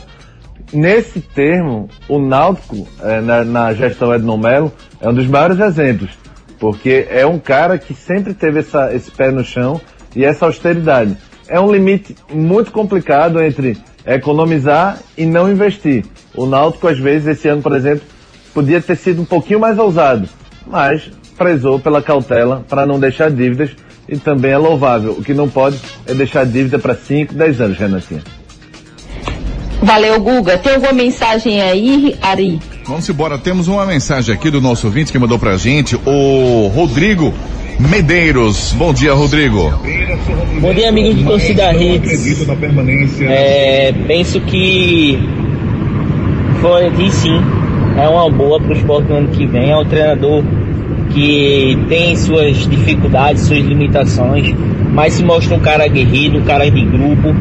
nesse termo, o Náutico, é, na, na, gestão Ednon Melo, é um dos maiores exemplos. Porque é um cara que sempre teve essa, esse pé no chão e essa austeridade. É um limite muito complicado entre economizar e não investir. O Náutico, às vezes, esse ano, por exemplo, podia ter sido um pouquinho mais ousado, mas prezou pela cautela para não deixar dívidas e também é louvável. O que não pode é deixar dívida para 5, 10 anos, Renatinha. Valeu, Guga. Tem alguma mensagem aí, Ari? Vamos embora. Temos uma mensagem aqui do nosso ouvinte que mandou pra gente, o Rodrigo Medeiros. Bom dia, Rodrigo. Bom dia, amigo de torcida Hits. É, penso que Florentino sim é uma boa para o esporte no ano que vem. É um treinador que tem suas dificuldades, suas limitações, mas se mostra um cara aguerrido, um cara de grupo,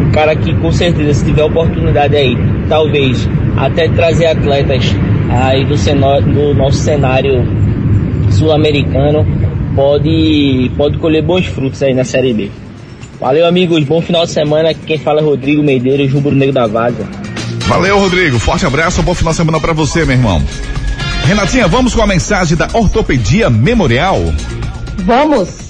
um cara que com certeza se tiver oportunidade aí, talvez até trazer atletas aí do, do nosso cenário sul-americano pode, pode colher bons frutos aí na Série B. Valeu, amigos. Bom final de semana. Quem fala é Rodrigo Medeiros, Rubro Negro da Vaza. Valeu, Rodrigo. Forte abraço. Bom final de semana para você, meu irmão. Renatinha, vamos com a mensagem da Ortopedia Memorial? Vamos.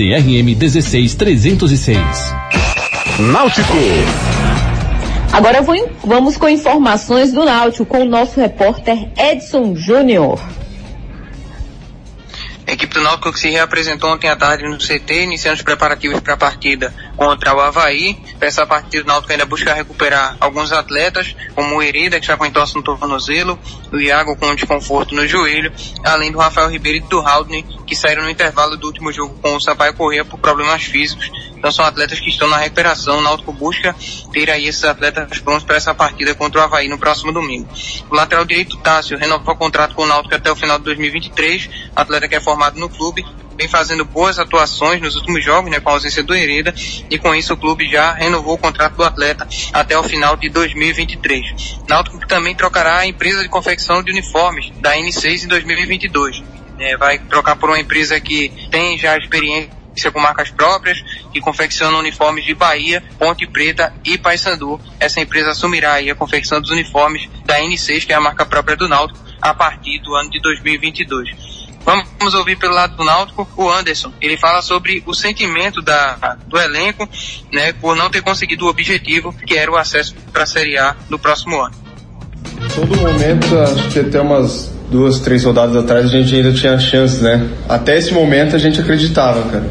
CRM 16306. Náutico. Agora vou, vamos com informações do Náutico com o nosso repórter Edson Júnior. A equipe do Náutico que se reapresentou ontem à tarde no CT, iniciando os preparativos para a partida contra o Havaí. Essa partida, o Náutico ainda busca recuperar alguns atletas, como o Herida, que está com entorse no tornozelo, o Iago com um desconforto no joelho, além do Rafael Ribeiro e do Haldney, que saíram no intervalo do último jogo com o Sampaio Corrêa por problemas físicos. Então são atletas que estão na recuperação. O Náutico busca ter aí esses atletas prontos para essa partida contra o Havaí no próximo domingo. O lateral direito Tássio renovou o contrato com o Náutico até o final de 2023. Atleta que é formado no clube, vem fazendo boas atuações nos últimos jogos, né, com a ausência do Hereda, e com isso o clube já renovou o contrato do atleta até o final de 2023. Náutico também trocará a empresa de confecção de uniformes da N6 em 2022. É, vai trocar por uma empresa que tem já experiência com marcas próprias, que confecciona uniformes de Bahia, Ponte Preta e Paysandu. Essa empresa assumirá a confecção dos uniformes da N6, que é a marca própria do Náutico, a partir do ano de 2022. Vamos ouvir pelo lado do Náutico o Anderson. Ele fala sobre o sentimento da, do elenco, né, por não ter conseguido o objetivo, que era o acesso para a Série A no próximo ano. Todo momento, acho que até umas duas, três rodadas atrás, a gente ainda tinha chance, né? Até esse momento a gente acreditava, cara.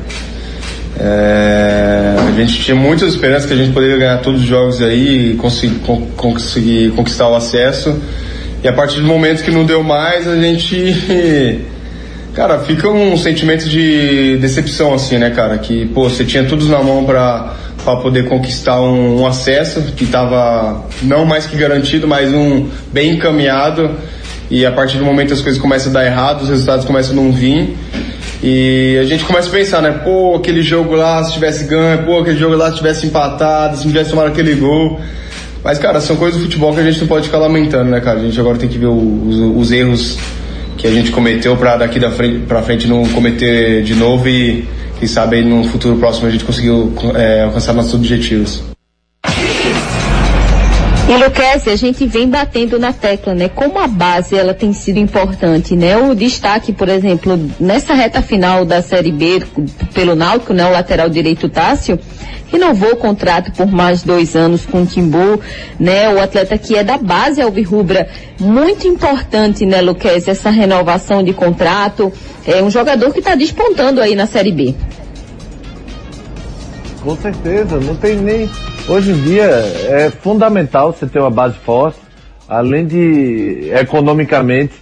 É, a gente tinha muitas esperanças que a gente poderia ganhar todos os jogos aí e conseguir, conseguir conquistar o acesso. E a partir do momento que não deu mais, a gente Cara, fica um sentimento de decepção, assim, né, cara? Que, pô, você tinha tudo na mão pra, pra poder conquistar um, um acesso que tava não mais que garantido, mas um bem encaminhado. E a partir do momento as coisas começam a dar errado, os resultados começam a não vir. E a gente começa a pensar, né? Pô, aquele jogo lá, se tivesse ganho, pô, aquele jogo lá, se tivesse empatado, se tivesse tomado aquele gol. Mas, cara, são coisas do futebol que a gente não pode ficar lamentando, né, cara? A gente agora tem que ver os, os erros que a gente cometeu para daqui da frente para frente não cometer de novo e quem sabe aí no futuro próximo a gente conseguiu é, alcançar nossos objetivos. E Luquezzi, a gente vem batendo na tecla, né? Como a base ela tem sido importante, né? O destaque, por exemplo, nessa reta final da Série B pelo Náutico, né? O lateral direito Tássio, renovou o contrato por mais dois anos com o Timbu, né? O atleta que é da base Alvirrubra, muito importante, né, Luquez, essa renovação de contrato. É um jogador que está despontando aí na Série B. Com certeza, não tem nem. Hoje em dia é fundamental você ter uma base forte, além de economicamente,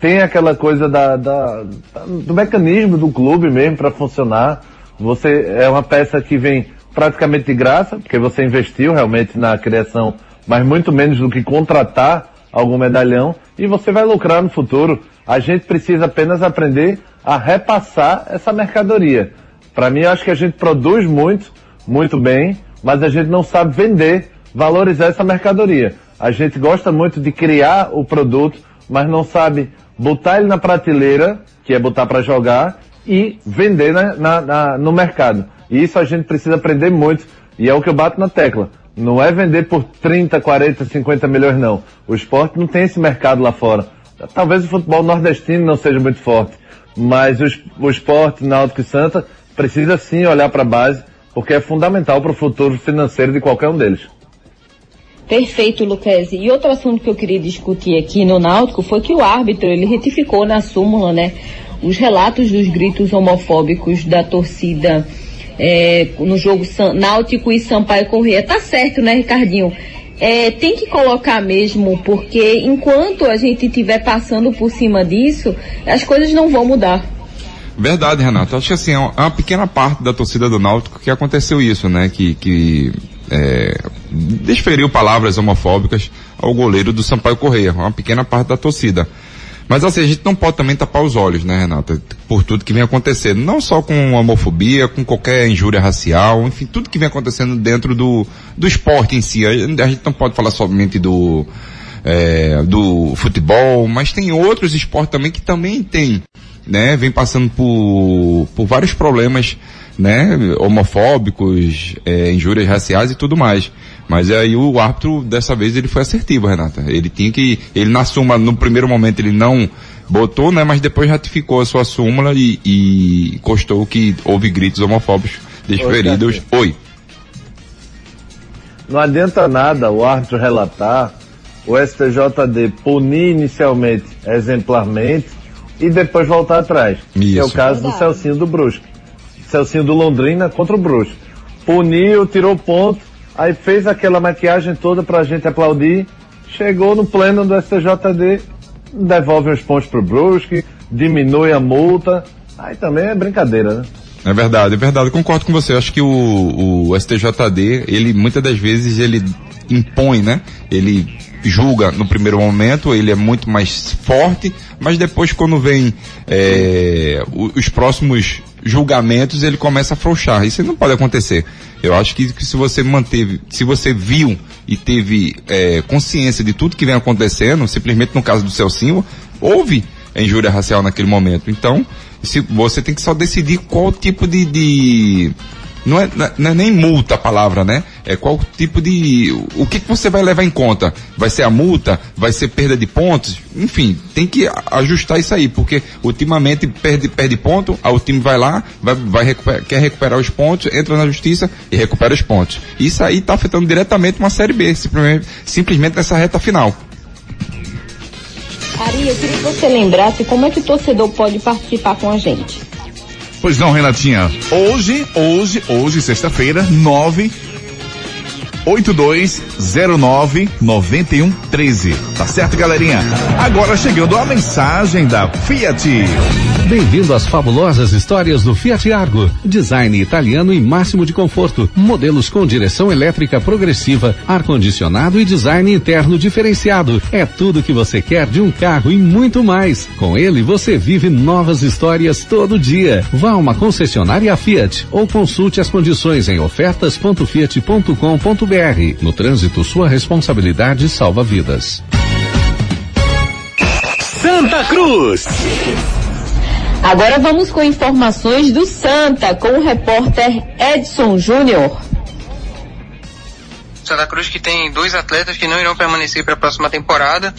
tem aquela coisa da, da do mecanismo do clube mesmo para funcionar. Você é uma peça que vem praticamente de graça, porque você investiu realmente na criação, mas muito menos do que contratar algum medalhão, e você vai lucrar no futuro. A gente precisa apenas aprender a repassar essa mercadoria. Para mim, acho que a gente produz muito, muito bem, mas a gente não sabe vender, valorizar essa mercadoria. A gente gosta muito de criar o produto, mas não sabe botar ele na prateleira, que é botar para jogar, e vender na, na, na, no mercado. E isso a gente precisa aprender muito. E é o que eu bato na tecla. Não é vender por 30, 40, 50 milhões não. O esporte não tem esse mercado lá fora. Talvez o futebol nordestino não seja muito forte. Mas o, o esporte, Náutico e Santa, precisa sim olhar para a base, porque é fundamental para o futuro financeiro de qualquer um deles. Perfeito, Luquezzi. E outro assunto que eu queria discutir aqui no Náutico foi que o árbitro, ele retificou na súmula, né, os relatos dos gritos homofóbicos da torcida é, no jogo Náutico e Sampaio Corrêa. Tá certo, né, Ricardinho? é, tem que colocar mesmo, porque enquanto a gente estiver passando por cima disso, as coisas não vão mudar. Verdade, Renato. Acho que assim, é uma pequena parte da torcida do Náutico que aconteceu isso, né? Que, que é, desferiu palavras homofóbicas ao goleiro do Sampaio Correia, uma pequena parte da torcida. Mas assim, a gente não pode também tapar os olhos, né, Renata? Por tudo que vem acontecendo. Não só com homofobia, com qualquer injúria racial, enfim, tudo que vem acontecendo dentro do, do esporte em si. A gente não pode falar somente do, é, do futebol, mas tem outros esportes também que também tem, né? Vem passando por, por vários problemas, né? Homofóbicos, é, injúrias raciais e tudo mais. Mas aí o árbitro, dessa vez, ele foi assertivo, Renata. Ele tinha que, ele na súmula, no primeiro momento ele não botou, né, mas depois ratificou a sua súmula e, e constou que houve gritos homofóbicos desferidos. Oi, Oi. Não adianta nada o árbitro relatar, o STJD punir inicialmente exemplarmente e depois voltar atrás. Isso. Que é o caso do Celcinho do Brusque. Celcinho do Londrina contra o Brusque. Puniu, tirou ponto, Aí fez aquela maquiagem toda pra gente aplaudir, chegou no pleno do STJD, devolve os pontos pro Brusque, diminui a multa, aí também é brincadeira, né? É verdade, é verdade, concordo com você. Acho que o, o STJD, ele muitas das vezes ele impõe, né? Ele julga no primeiro momento, ele é muito mais forte, mas depois quando vem é, os próximos julgamentos, ele começa a afrouxar. Isso não pode acontecer. Eu acho que, que se você manteve, se você viu e teve é, consciência de tudo que vem acontecendo, simplesmente no caso do Celcinho, houve injúria racial naquele momento. Então, se, você tem que só decidir qual tipo de, de não é, não é, nem multa a palavra, né? É qual tipo de. O que, que você vai levar em conta? Vai ser a multa? Vai ser perda de pontos? Enfim, tem que ajustar isso aí, porque ultimamente perde, perde ponto, aí o time vai lá, vai, vai recuperar, quer recuperar os pontos, entra na justiça e recupera os pontos. Isso aí está afetando diretamente uma Série B, simplesmente, simplesmente nessa reta final. Ari, eu queria que você lembrasse como é que o torcedor pode participar com a gente. Pois não, Renatinha. Hoje, hoje, hoje, sexta-feira, nove 8209-9113. Tá certo, galerinha? Agora chegando a mensagem da Fiat. Bem-vindo às fabulosas histórias do Fiat Argo. Design italiano e máximo de conforto. Modelos com direção elétrica progressiva, ar-condicionado e design interno diferenciado. É tudo que você quer de um carro e muito mais. Com ele você vive novas histórias todo dia. Vá a uma concessionária Fiat ou consulte as condições em ofertas.fiat.com.br no trânsito, sua responsabilidade salva vidas. Santa Cruz. Agora vamos com informações do Santa com o repórter Edson Júnior. Santa Cruz que tem dois atletas que não irão permanecer para a próxima temporada.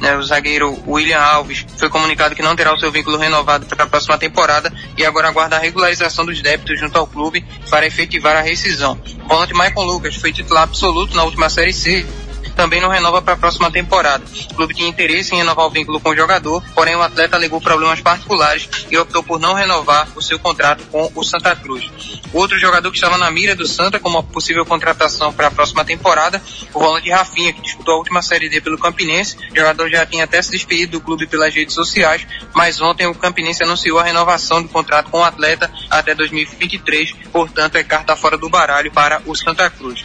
Né, o zagueiro William Alves foi comunicado que não terá o seu vínculo renovado para a próxima temporada e agora aguarda a regularização dos débitos junto ao clube para efetivar a rescisão. O volante Michael Lucas foi titular absoluto na última Série C também não renova para a próxima temporada. O clube tinha interesse em renovar o vínculo com o jogador, porém o atleta alegou problemas particulares e optou por não renovar o seu contrato com o Santa Cruz. Outro jogador que estava na mira do Santa como uma possível contratação para a próxima temporada, o volante Rafinha, que disputou a última Série D pelo Campinense. O jogador já tinha até se despedido do clube pelas redes sociais, mas ontem o Campinense anunciou a renovação do contrato com o atleta até 2023, portanto é carta fora do baralho para o Santa Cruz.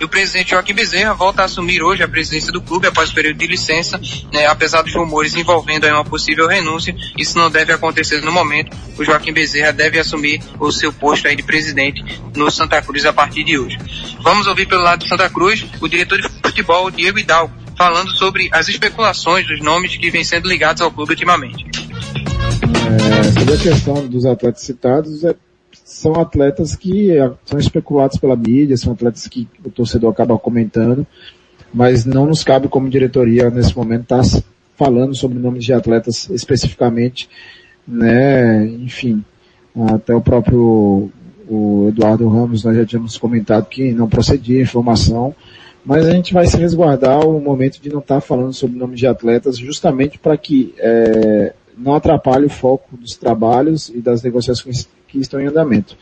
E o presidente Joaquim Bezerra volta a assumir hoje a presidência do clube após o período de licença, né, apesar dos rumores envolvendo uma possível renúncia. Isso não deve acontecer no momento. O Joaquim Bezerra deve assumir o seu posto aí de presidente no Santa Cruz a partir de hoje. Vamos ouvir pelo lado do Santa Cruz o diretor de futebol, Diego Hidalgo, falando sobre as especulações dos nomes que vêm sendo ligados ao clube ultimamente. É, sobre a questão dos atletas citados, é são atletas que é, são especulados pela mídia, são atletas que o torcedor acaba comentando, mas não nos cabe como diretoria nesse momento estar tá falando sobre nomes de atletas especificamente, né? Enfim, até o próprio o Eduardo Ramos nós já tínhamos comentado que não procedia informação, mas a gente vai se resguardar o momento de não estar tá falando sobre nomes de atletas justamente para que é, não atrapalhe o foco dos trabalhos e das negociações que estão em andamento.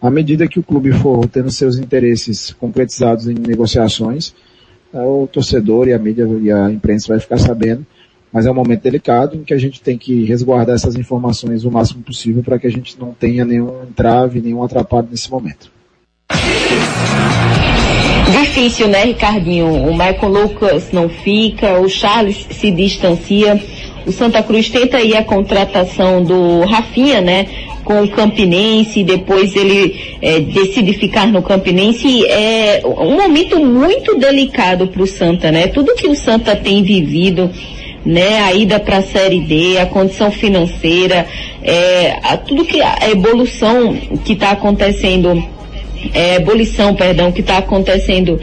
À medida que o clube for tendo seus interesses concretizados em negociações, o torcedor e a mídia e a imprensa vai ficar sabendo. Mas é um momento delicado em que a gente tem que resguardar essas informações o máximo possível para que a gente não tenha nenhum entrave, nenhum atrapalho nesse momento. Difícil, né, Ricardinho? O Michael Lucas não fica, o Charles se distancia. O Santa Cruz tenta aí a contratação do Rafinha, né? Com o Campinense, depois ele é, decide ficar no Campinense. É um momento muito delicado para o Santa, né? Tudo que o Santa tem vivido, né? A ida para a Série D, a condição financeira, é, a, tudo que a evolução que está acontecendo é, ebulição, perdão, que está acontecendo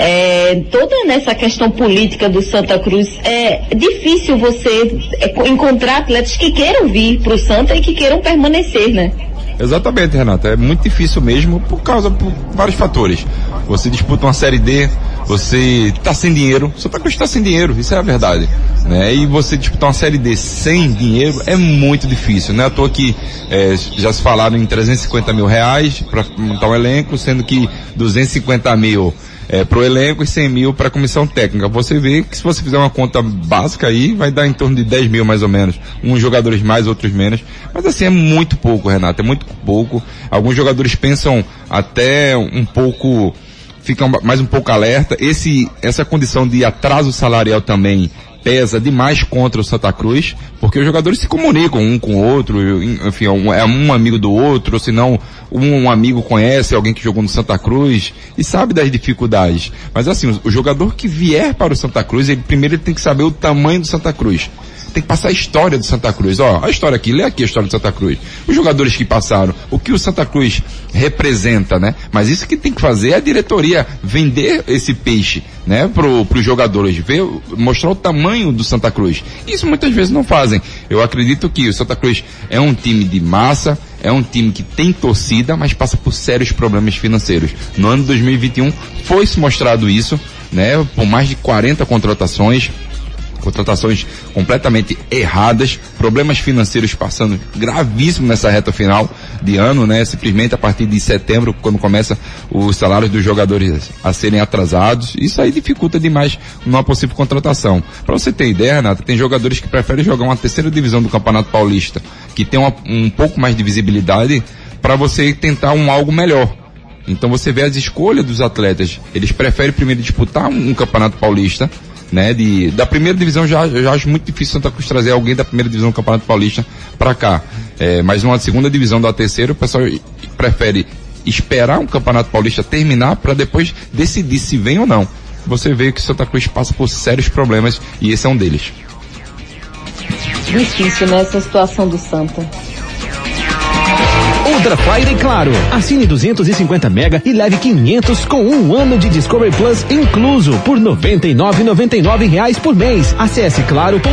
é, toda nessa questão política do Santa Cruz, é difícil você é, encontrar atletas que queiram vir para o Santa e que queiram permanecer, né? Exatamente, Renata. É muito difícil mesmo por causa por vários fatores. Você disputa uma série D, você tá sem dinheiro, Santa Cruz está sem dinheiro, isso é a verdade. Né? E você disputar uma série D sem dinheiro é muito difícil, né? À toa que é, já se falaram em 350 mil reais para montar um elenco, sendo que 250 mil é, pro elenco e 100 mil para a comissão técnica. Você vê que se você fizer uma conta básica aí, vai dar em torno de 10 mil mais ou menos. Uns jogadores mais, outros menos. Mas assim, é muito pouco, Renato, é muito pouco. Alguns jogadores pensam até um pouco, ficam mais um pouco alerta. Esse, essa condição de atraso salarial também pesa demais contra o Santa Cruz, porque os jogadores se comunicam um com o outro, enfim, é um, é um amigo do outro, ou se não, um, amigo conhece alguém que jogou no Santa Cruz e sabe das dificuldades. Mas assim, o jogador que vier para o Santa Cruz, ele primeiro ele tem que saber o tamanho do Santa Cruz tem que passar a história do Santa Cruz. Ó, a história aqui, lê aqui a história do Santa Cruz. Os jogadores que passaram, o que o Santa Cruz representa, né? Mas isso que tem que fazer é a diretoria vender esse peixe, né? Pro, pros jogadores, ver, mostrar o tamanho do Santa Cruz. Isso muitas vezes não fazem. Eu acredito que o Santa Cruz é um time de massa, é um time que tem torcida, mas passa por sérios problemas financeiros. No ano 2021 foi se mostrado isso, né? Por mais de 40 contratações, contratações completamente erradas, problemas financeiros passando gravíssimo nessa reta final de ano, né? Simplesmente a partir de setembro, quando começa os salários dos jogadores a serem atrasados, isso aí dificulta demais uma possível contratação. Para você ter ideia, Renata, tem jogadores que preferem jogar uma terceira divisão do Campeonato Paulista, que tem uma, um pouco mais de visibilidade, para você tentar um algo melhor. Então você vê as escolhas dos atletas. Eles preferem primeiro disputar um, um campeonato paulista, né? De, da primeira divisão já, já acho muito difícil Santa Cruz trazer alguém da primeira divisão do Campeonato Paulista para cá. É, mas numa segunda divisão da terceira, o pessoal prefere esperar um Campeonato Paulista terminar para depois decidir se vem ou não. Você vê que Santa Cruz passa por sérios problemas e esse é um deles. Difícil nessa situação do Santa. Ultra Friday Claro. Assine 250 mega e leve 500 com um ano de Discovery Plus incluso por 99,99 reais por mês. Acesse claro.com.br.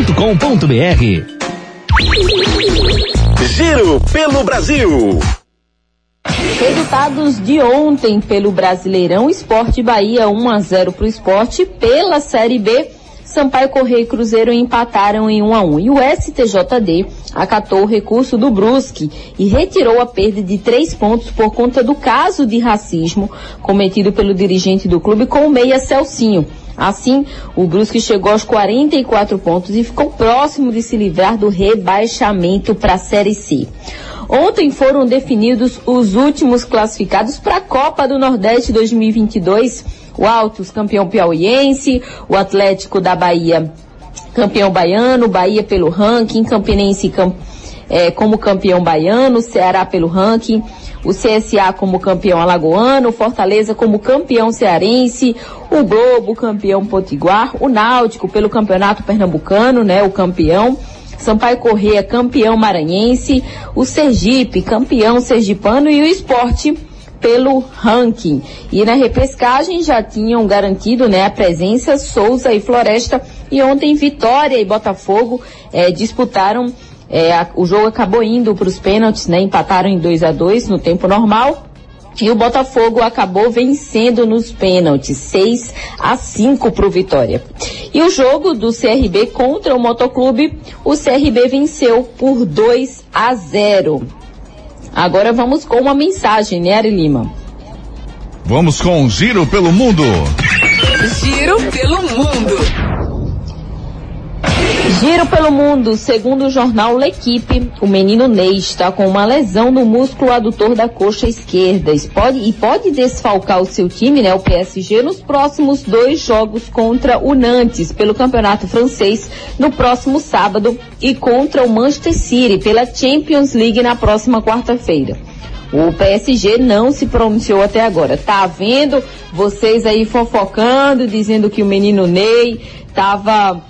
Giro pelo Brasil. Resultados de ontem pelo Brasileirão Esporte Bahia 1 a 0 para o esporte pela Série B. Sampaio Correia e Cruzeiro empataram em 1 a 1 e o STJD acatou o recurso do Brusque e retirou a perda de três pontos por conta do caso de racismo cometido pelo dirigente do clube com o meia Celcinho. Assim, o Brusque chegou aos 44 pontos e ficou próximo de se livrar do rebaixamento para a Série C. Ontem foram definidos os últimos classificados para a Copa do Nordeste 2022. O Altos, campeão piauiense, o Atlético da Bahia, campeão baiano, Bahia pelo ranking, Campinense é, como campeão baiano, Ceará pelo ranking, o CSA como campeão alagoano, Fortaleza como campeão cearense, o Globo campeão potiguar, o Náutico pelo campeonato pernambucano, né, o campeão, Sampaio Corrêa, campeão maranhense, o Sergipe, campeão sergipano e o esporte pelo ranking. E na repescagem já tinham garantido né, a presença Souza e Floresta. E ontem Vitória e Botafogo eh, disputaram. Eh, a, o jogo acabou indo para os pênaltis, né? Empataram em 2 a 2 no tempo normal. E o Botafogo acabou vencendo nos pênaltis, 6 a 5 para o Vitória. E o jogo do CRB contra o Motoclube, o CRB venceu por 2 a 0. Agora vamos com uma mensagem, né, Ari Lima? Vamos com um giro pelo mundo. Giro pelo mundo. Giro pelo mundo, segundo o jornal L'Equipe, o menino Ney está com uma lesão no músculo adutor da coxa esquerda e pode, e pode desfalcar o seu time, né, o PSG, nos próximos dois jogos contra o Nantes pelo Campeonato Francês no próximo sábado e contra o Manchester City pela Champions League na próxima quarta-feira. O PSG não se pronunciou até agora. Tá vendo vocês aí fofocando, dizendo que o menino Ney estava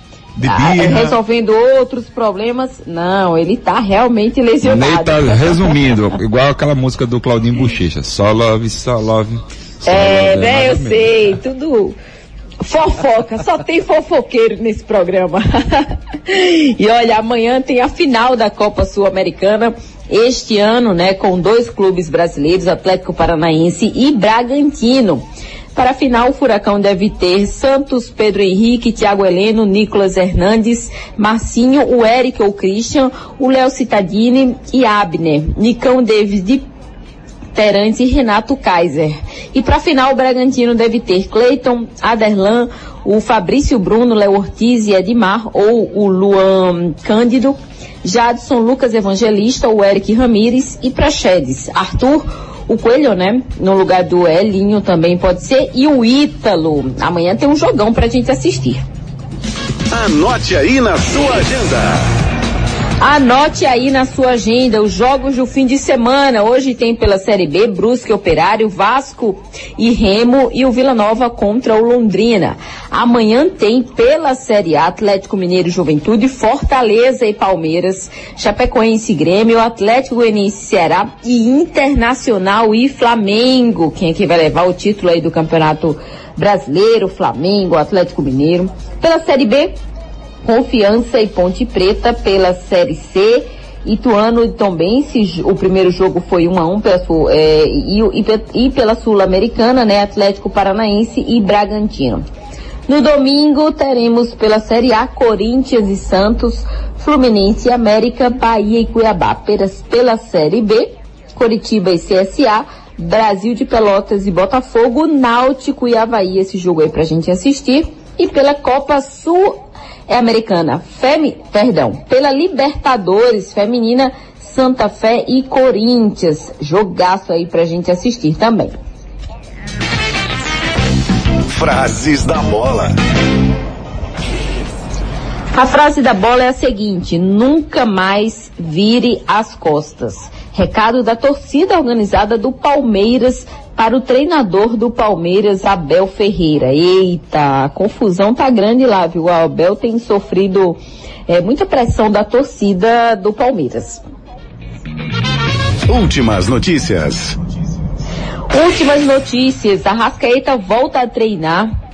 ah, resolvendo outros problemas. Não, ele tá realmente lesionado. Ney tá [laughs] resumindo, igual aquela música do Claudinho Bochecha. Só love, só love. Só é, love, né, eu sei, tudo fofoca, só tem fofoqueiro nesse programa. [laughs] e olha, amanhã tem a final da Copa Sul-Americana. Este ano, né, com dois clubes brasileiros, Atlético Paranaense e Bragantino. Para a final, o Furacão deve ter Santos, Pedro Henrique, Thiago Heleno, Nicolas Hernandes, Marcinho, o Eric ou Christian, o Léo Citadini e Abner. Nicão Davis de Terence e Renato Kaiser. E para a final, o Bragantino deve ter Cleiton, Aderlan, o Fabrício Bruno, Léo Ortiz e Edmar, ou o Luan Cândido, Jadson, Lucas Evangelista, o Eric Ramires e Praxedes, Arthur, o Coelho, né? No lugar do Elinho também pode ser. E o Ítalo. Amanhã tem um jogão pra gente assistir. Anote aí na sua agenda. Anote aí na sua agenda os jogos do fim de semana. Hoje tem pela Série B, Brusque Operário, Vasco e Remo e o Vila Nova contra o Londrina. Amanhã tem pela Série A, Atlético Mineiro Juventude, Fortaleza e Palmeiras, Chapecoense Grêmio, Atlético Goianiense Ceará e Internacional e Flamengo. Quem é que vai levar o título aí do Campeonato Brasileiro? Flamengo, Atlético Mineiro. Pela Série B, Confiança e Ponte Preta pela Série C. Ituano e Tombense, o primeiro jogo foi 1 a 1 pela, é, e, e, e pela Sul-Americana, né? Atlético Paranaense e Bragantino. No domingo teremos pela Série A Corinthians e Santos, Fluminense e América, Bahia e Cuiabá. Pela, pela Série B, Coritiba e CSA, Brasil de Pelotas e Botafogo, Náutico e Havaí, esse jogo aí pra gente assistir. E pela Copa Sul é americana, Femi, perdão, pela Libertadores feminina, Santa Fé e Corinthians. Jogaço aí pra gente assistir também. Frases da bola. A frase da bola é a seguinte: nunca mais vire as costas. Recado da torcida organizada do Palmeiras para o treinador do Palmeiras, Abel Ferreira. Eita, a confusão tá grande lá, viu? O Abel tem sofrido é, muita pressão da torcida do Palmeiras. Últimas notícias. Últimas notícias. A Rascaeta volta a treinar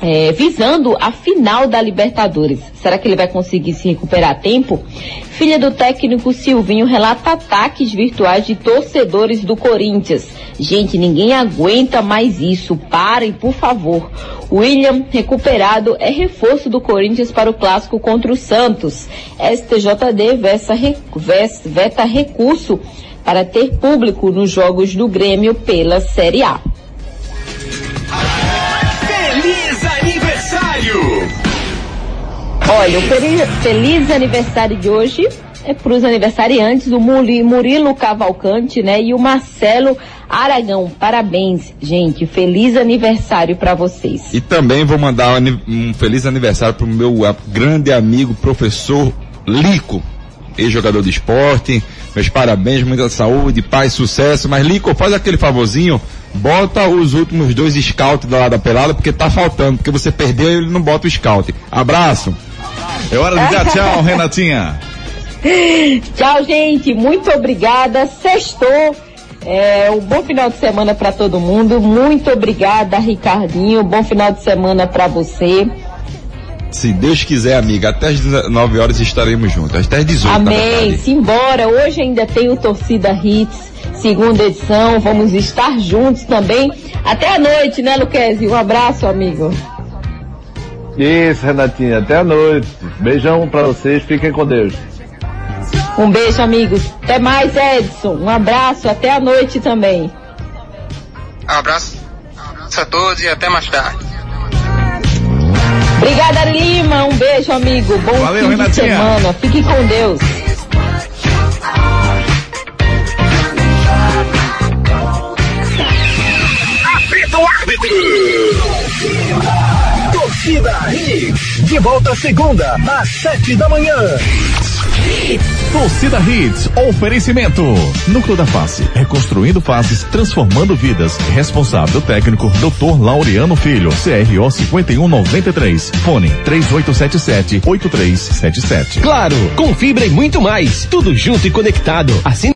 é, visando a final da Libertadores. Será que ele vai conseguir se recuperar a tempo? Filha do técnico Silvinho relata ataques virtuais de torcedores do Corinthians. Gente, ninguém aguenta mais isso. Parem, por favor. William, recuperado, é reforço do Corinthians para o clássico contra o Santos. STJD veta recurso para ter público nos jogos do Grêmio pela Série A. Olha, o feliz aniversário de hoje é para os aniversariantes, o Murilo Cavalcante, né? E o Marcelo Aragão. Parabéns, gente. Feliz aniversário para vocês. E também vou mandar um feliz aniversário para o meu grande amigo, professor Lico, ex-jogador de esporte. Meus parabéns, muita saúde, paz, sucesso. Mas Lico, faz aquele favorzinho, bota os últimos dois scouts da da pelada, porque tá faltando, porque você perdeu e ele não bota o scout. Abraço. É hora de dar [laughs] tchau, Renatinha. tchau, gente. Muito obrigada. Sextou. É, um bom final de semana para todo mundo. Muito obrigada, Ricardinho. Bom final de semana para você. Se Deus quiser, amiga, até as 19 horas estaremos juntos. Até as 18 Amém. Simbora. Hoje ainda tem o Torcida Hits, segunda edição. Vamos estar juntos também. Até a noite, né, Luquezzi? Um abraço, amigo. Isso, Renatinha. Até a noite. Beijão para vocês. Fiquem com Deus. Um beijo, amigos. Até mais, Edson. Um abraço. Até a noite também. Um abraço a todos e até mais tarde. Obrigada, Ari Lima. Um beijo, amigo. Bom Valeu, fim Renatinha. de semana. Fique com Deus. Apita o árbitro. Torcida Hits. De volta segunda, às sete da manhã. Torcida Hits, oferecimento. Núcleo da Face, reconstruindo faces, transformando vidas. Responsável técnico, Dr. Laureano Filho, CRO 5193. Fone 3877-8377. Claro, com fibra e muito mais. Tudo junto e conectado. Assim